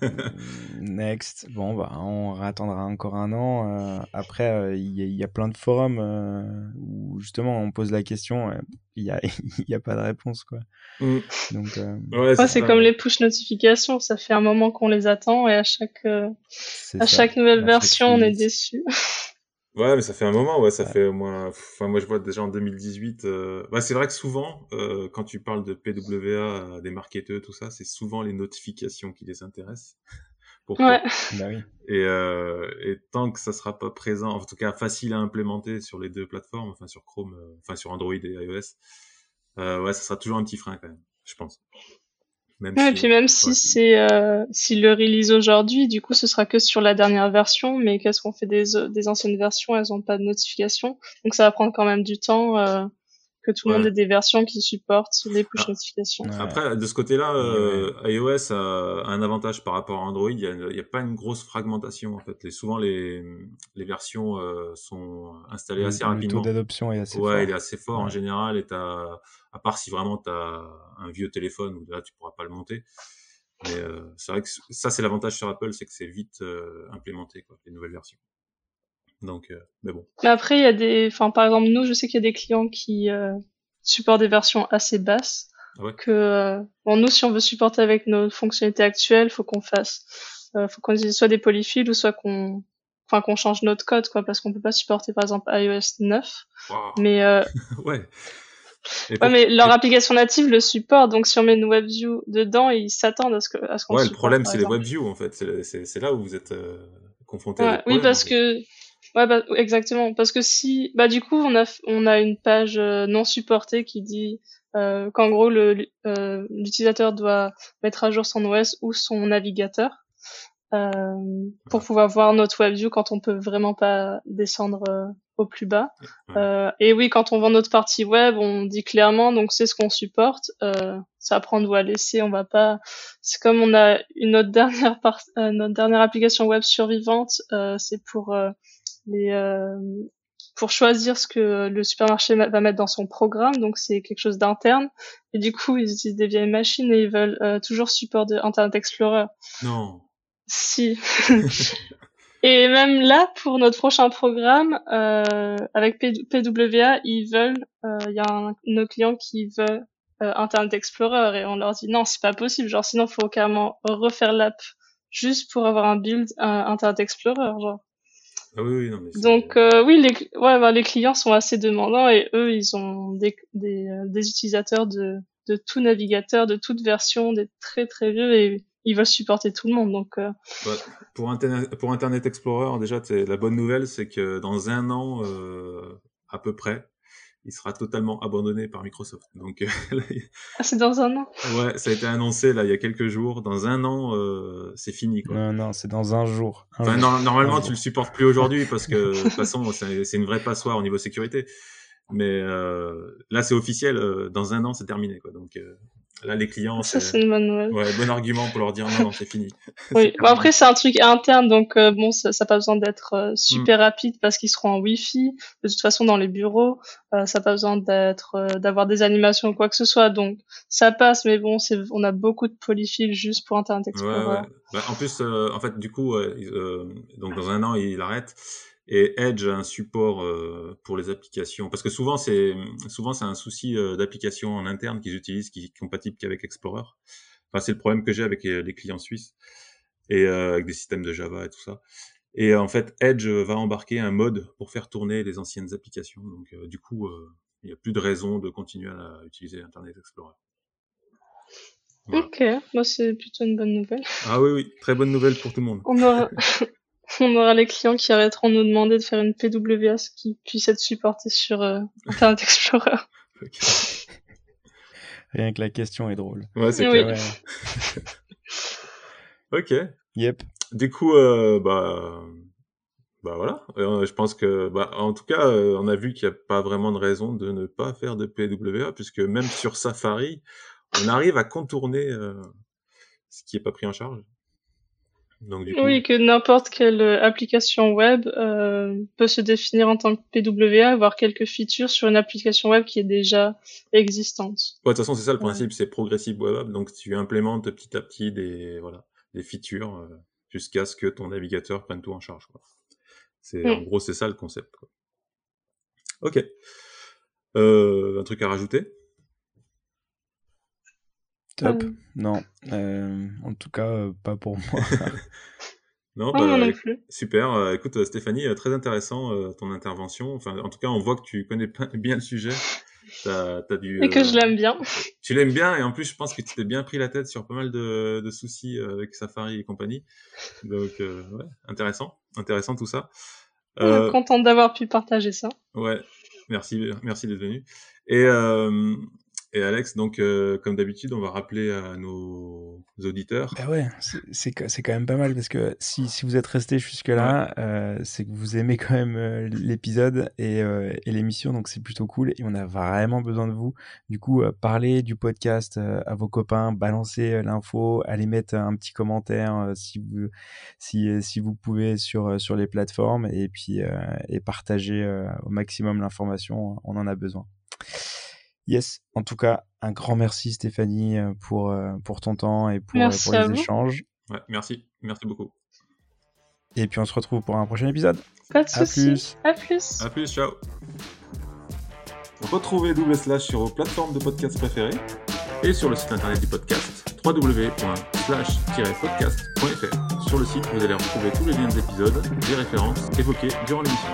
Next. Bon, bah, on attendra encore un an. Euh, après, euh, il y, y, a plein de forums euh, où justement on pose la question, il n'y a, y a pas de réponse. Quoi. Mm. Donc, ouais, c'est comme les push notifications. Ça fait un moment qu'on les attend et à chaque, à chaque nouvelle version, on est déçu. Ouais, mais ça fait un moment, ouais, ça fait au moins. Enfin, moi, je vois déjà en 2018. Euh... Ouais, c'est vrai que souvent, euh, quand tu parles de PWA, des marketeurs, tout ça, c'est souvent les notifications qui les intéressent. Pour ouais. bah oui. Et, euh, et tant que ça sera pas présent, en tout cas facile à implémenter sur les deux plateformes, enfin sur Chrome, euh, enfin sur Android et iOS, euh, ouais, ça sera toujours un petit frein quand même, je pense. Même ouais, et puis même si c'est euh, si le release aujourd'hui, du coup, ce sera que sur la dernière version. Mais qu'est-ce qu'on fait des, des anciennes versions Elles ont pas de notification, donc ça va prendre quand même du temps. Euh, que tout le monde ait des versions qui supportent les push ah. notifications. Après, de ce côté-là, euh, iOS a un avantage par rapport à Android. Il n'y a, a, pas une grosse fragmentation en fait. Les, souvent, les, les versions euh, sont installées assez rapidement. Le taux d'adoption est assez ouais, fort. Ouais, il est assez fort en général. Et as, à part si vraiment tu as un vieux téléphone où là tu pourras pas le monter. Mais euh, c'est vrai que ça, c'est l'avantage sur Apple, c'est que c'est vite euh, implémenté, quoi, les nouvelles versions. Donc, euh, mais bon. Mais après, il y a des, enfin, par exemple, nous, je sais qu'il y a des clients qui euh, supportent des versions assez basses. Ah ouais. Que, euh, bon, nous, si on veut supporter avec nos fonctionnalités actuelles, faut qu'on fasse, faut qu'on utilise soit des polyfills ou soit qu'on, enfin, qu'on change notre code, quoi, parce qu'on peut pas supporter, par exemple, iOS 9. Wow. Mais, ouais. Mais leur application native le supporte, donc si on met une WebView dedans, ils s'attendent à ce que, à ce qu'on Ouais, le problème, c'est les WebView, en fait. C'est là où vous êtes confronté. Ouais, oui, parce que, Ouais, bah, exactement. Parce que si, bah, du coup, on a, on a une page euh, non supportée qui dit euh, qu'en gros, le, euh, l'utilisateur doit mettre à jour son OS ou son navigateur euh, pour pouvoir voir notre WebView quand on peut vraiment pas descendre euh, au plus bas. et oui, quand on vend notre partie web, on dit clairement, donc c'est ce qu'on supporte. ça prendre ou à laisser, on va pas. C'est comme on a une notre dernière part, notre dernière application web survivante, c'est pour les, euh, pour choisir ce que le supermarché va mettre dans son programme. Donc c'est quelque chose d'interne. Et du coup, ils utilisent des vieilles machines et ils veulent euh, toujours support de Internet Explorer. Non. Si. Et même là, pour notre prochain programme, euh, avec PWA, ils veulent, euh, il y a un, nos clients qui veut euh, Internet Explorer et on leur dit non, c'est pas possible. Genre sinon, faut carrément refaire l'app juste pour avoir un build Internet Explorer. Genre. Ah oui, oui, non, mais Donc euh, oui, les, ouais, bah, les clients sont assez demandants et eux, ils ont des, des, euh, des utilisateurs de, de tout navigateur, de toute version, des très très vieux et ils veulent supporter tout le monde. Donc euh... pour, Internet, pour Internet Explorer, déjà, la bonne nouvelle, c'est que dans un an euh, à peu près, il sera totalement abandonné par Microsoft. Donc, ah, c'est dans un an. Ouais, ça a été annoncé là il y a quelques jours. Dans un an, euh, c'est fini. Quoi. Non, non, c'est dans un jour. enfin, Non, normalement, tu le supportes plus aujourd'hui parce que de toute façon, c'est une vraie passoire au niveau sécurité. Mais euh, là, c'est officiel. Euh, dans un an, c'est terminé. Quoi. Donc, euh, Là, les clients, ça c'est. Ouais, bon argument pour leur dire non, non, c'est fini. oui. Bon, après c'est un truc interne, donc euh, bon, ça n'a pas besoin d'être euh, super mm. rapide parce qu'ils seront en Wi-Fi. De toute façon, dans les bureaux, euh, ça n'a pas besoin d'être, euh, d'avoir des animations ou quoi que ce soit. Donc ça passe, mais bon, c'est, on a beaucoup de polyfills juste pour Internet Explorer. Ouais, ouais. Bah, en plus, en fait, du coup, donc dans un an, il arrête et Edge a un support euh, pour les applications parce que souvent c'est souvent c'est un souci euh, d'application en interne qu'ils utilisent qui est compatible qu'avec Explorer. Enfin c'est le problème que j'ai avec euh, les clients suisses et avec des systèmes de Java et tout ça. Et en fait Edge va embarquer un mode pour faire tourner les anciennes applications. Donc du coup il n'y a plus de raison de continuer à utiliser Internet Explorer. Ok, moi c'est plutôt une bonne nouvelle. Ah oui oui, très bonne nouvelle pour tout le monde. On aura on aura les clients qui arrêteront de nous demander de faire une PWA qui puisse être supportée sur euh, Internet Explorer. Rien que la question est drôle. Ouais, c'est clair. ok. Yep. Du coup, euh, bah, bah voilà. Euh, je pense que, bah, en tout cas, on a vu qu'il n'y a pas vraiment de raison de ne pas faire de PWA, puisque même sur Safari, on arrive à contourner ce qui n'est pas pris en charge. Oui, que n'importe quelle euh, application web euh, peut se définir en tant que PWA, avoir quelques features sur une application web qui est déjà existante. Ouais, de toute façon, c'est ça le principe, c'est progressive web app. Donc, tu implémentes petit à petit des voilà des features euh, jusqu'à ce que ton navigateur prenne tout en charge. Quoi. C'est en mm. gros, c'est ça le concept. Quoi. Ok. Euh, un truc à rajouter? Top. Non. Euh, en tout cas, euh, pas pour moi. non, bah, super. Euh, écoute, Stéphanie, très intéressant ton intervention. Enfin, en tout cas, on voit que tu connais bien le sujet. As, as dû, et que je l'aime bien. Tu l'aimes bien et en plus, je pense que tu t'es bien pris la tête sur pas mal de, de soucis avec Safari et compagnie. Donc, ouais, intéressant, intéressant tout ça. Euh, contente d'avoir pu partager ça. Ouais, merci, merci d'être venu. Et euh, et Alex, donc euh, comme d'habitude, on va rappeler à nos auditeurs. Bah ouais, c'est quand même pas mal parce que si, si vous êtes resté jusque là, euh, c'est que vous aimez quand même euh, l'épisode et, euh, et l'émission, donc c'est plutôt cool et on a vraiment besoin de vous. Du coup, parlez du podcast à vos copains, balancez l'info, allez mettre un petit commentaire si vous si si vous pouvez sur sur les plateformes et puis et partagez au maximum l'information, on en a besoin. Yes, en tout cas, un grand merci Stéphanie euh, pour, euh, pour ton temps et pour, euh, pour les échanges. Ouais, merci, merci beaucoup. Et puis on se retrouve pour un prochain épisode. Pas de soucis. À plus. À plus, ciao. Retrouvez Double Slash sur vos plateformes de podcast préférées et sur le site internet du podcast www.slash-podcast.fr. Sur le site, vous allez retrouver tous les liens des épisodes, des références évoquées durant l'émission.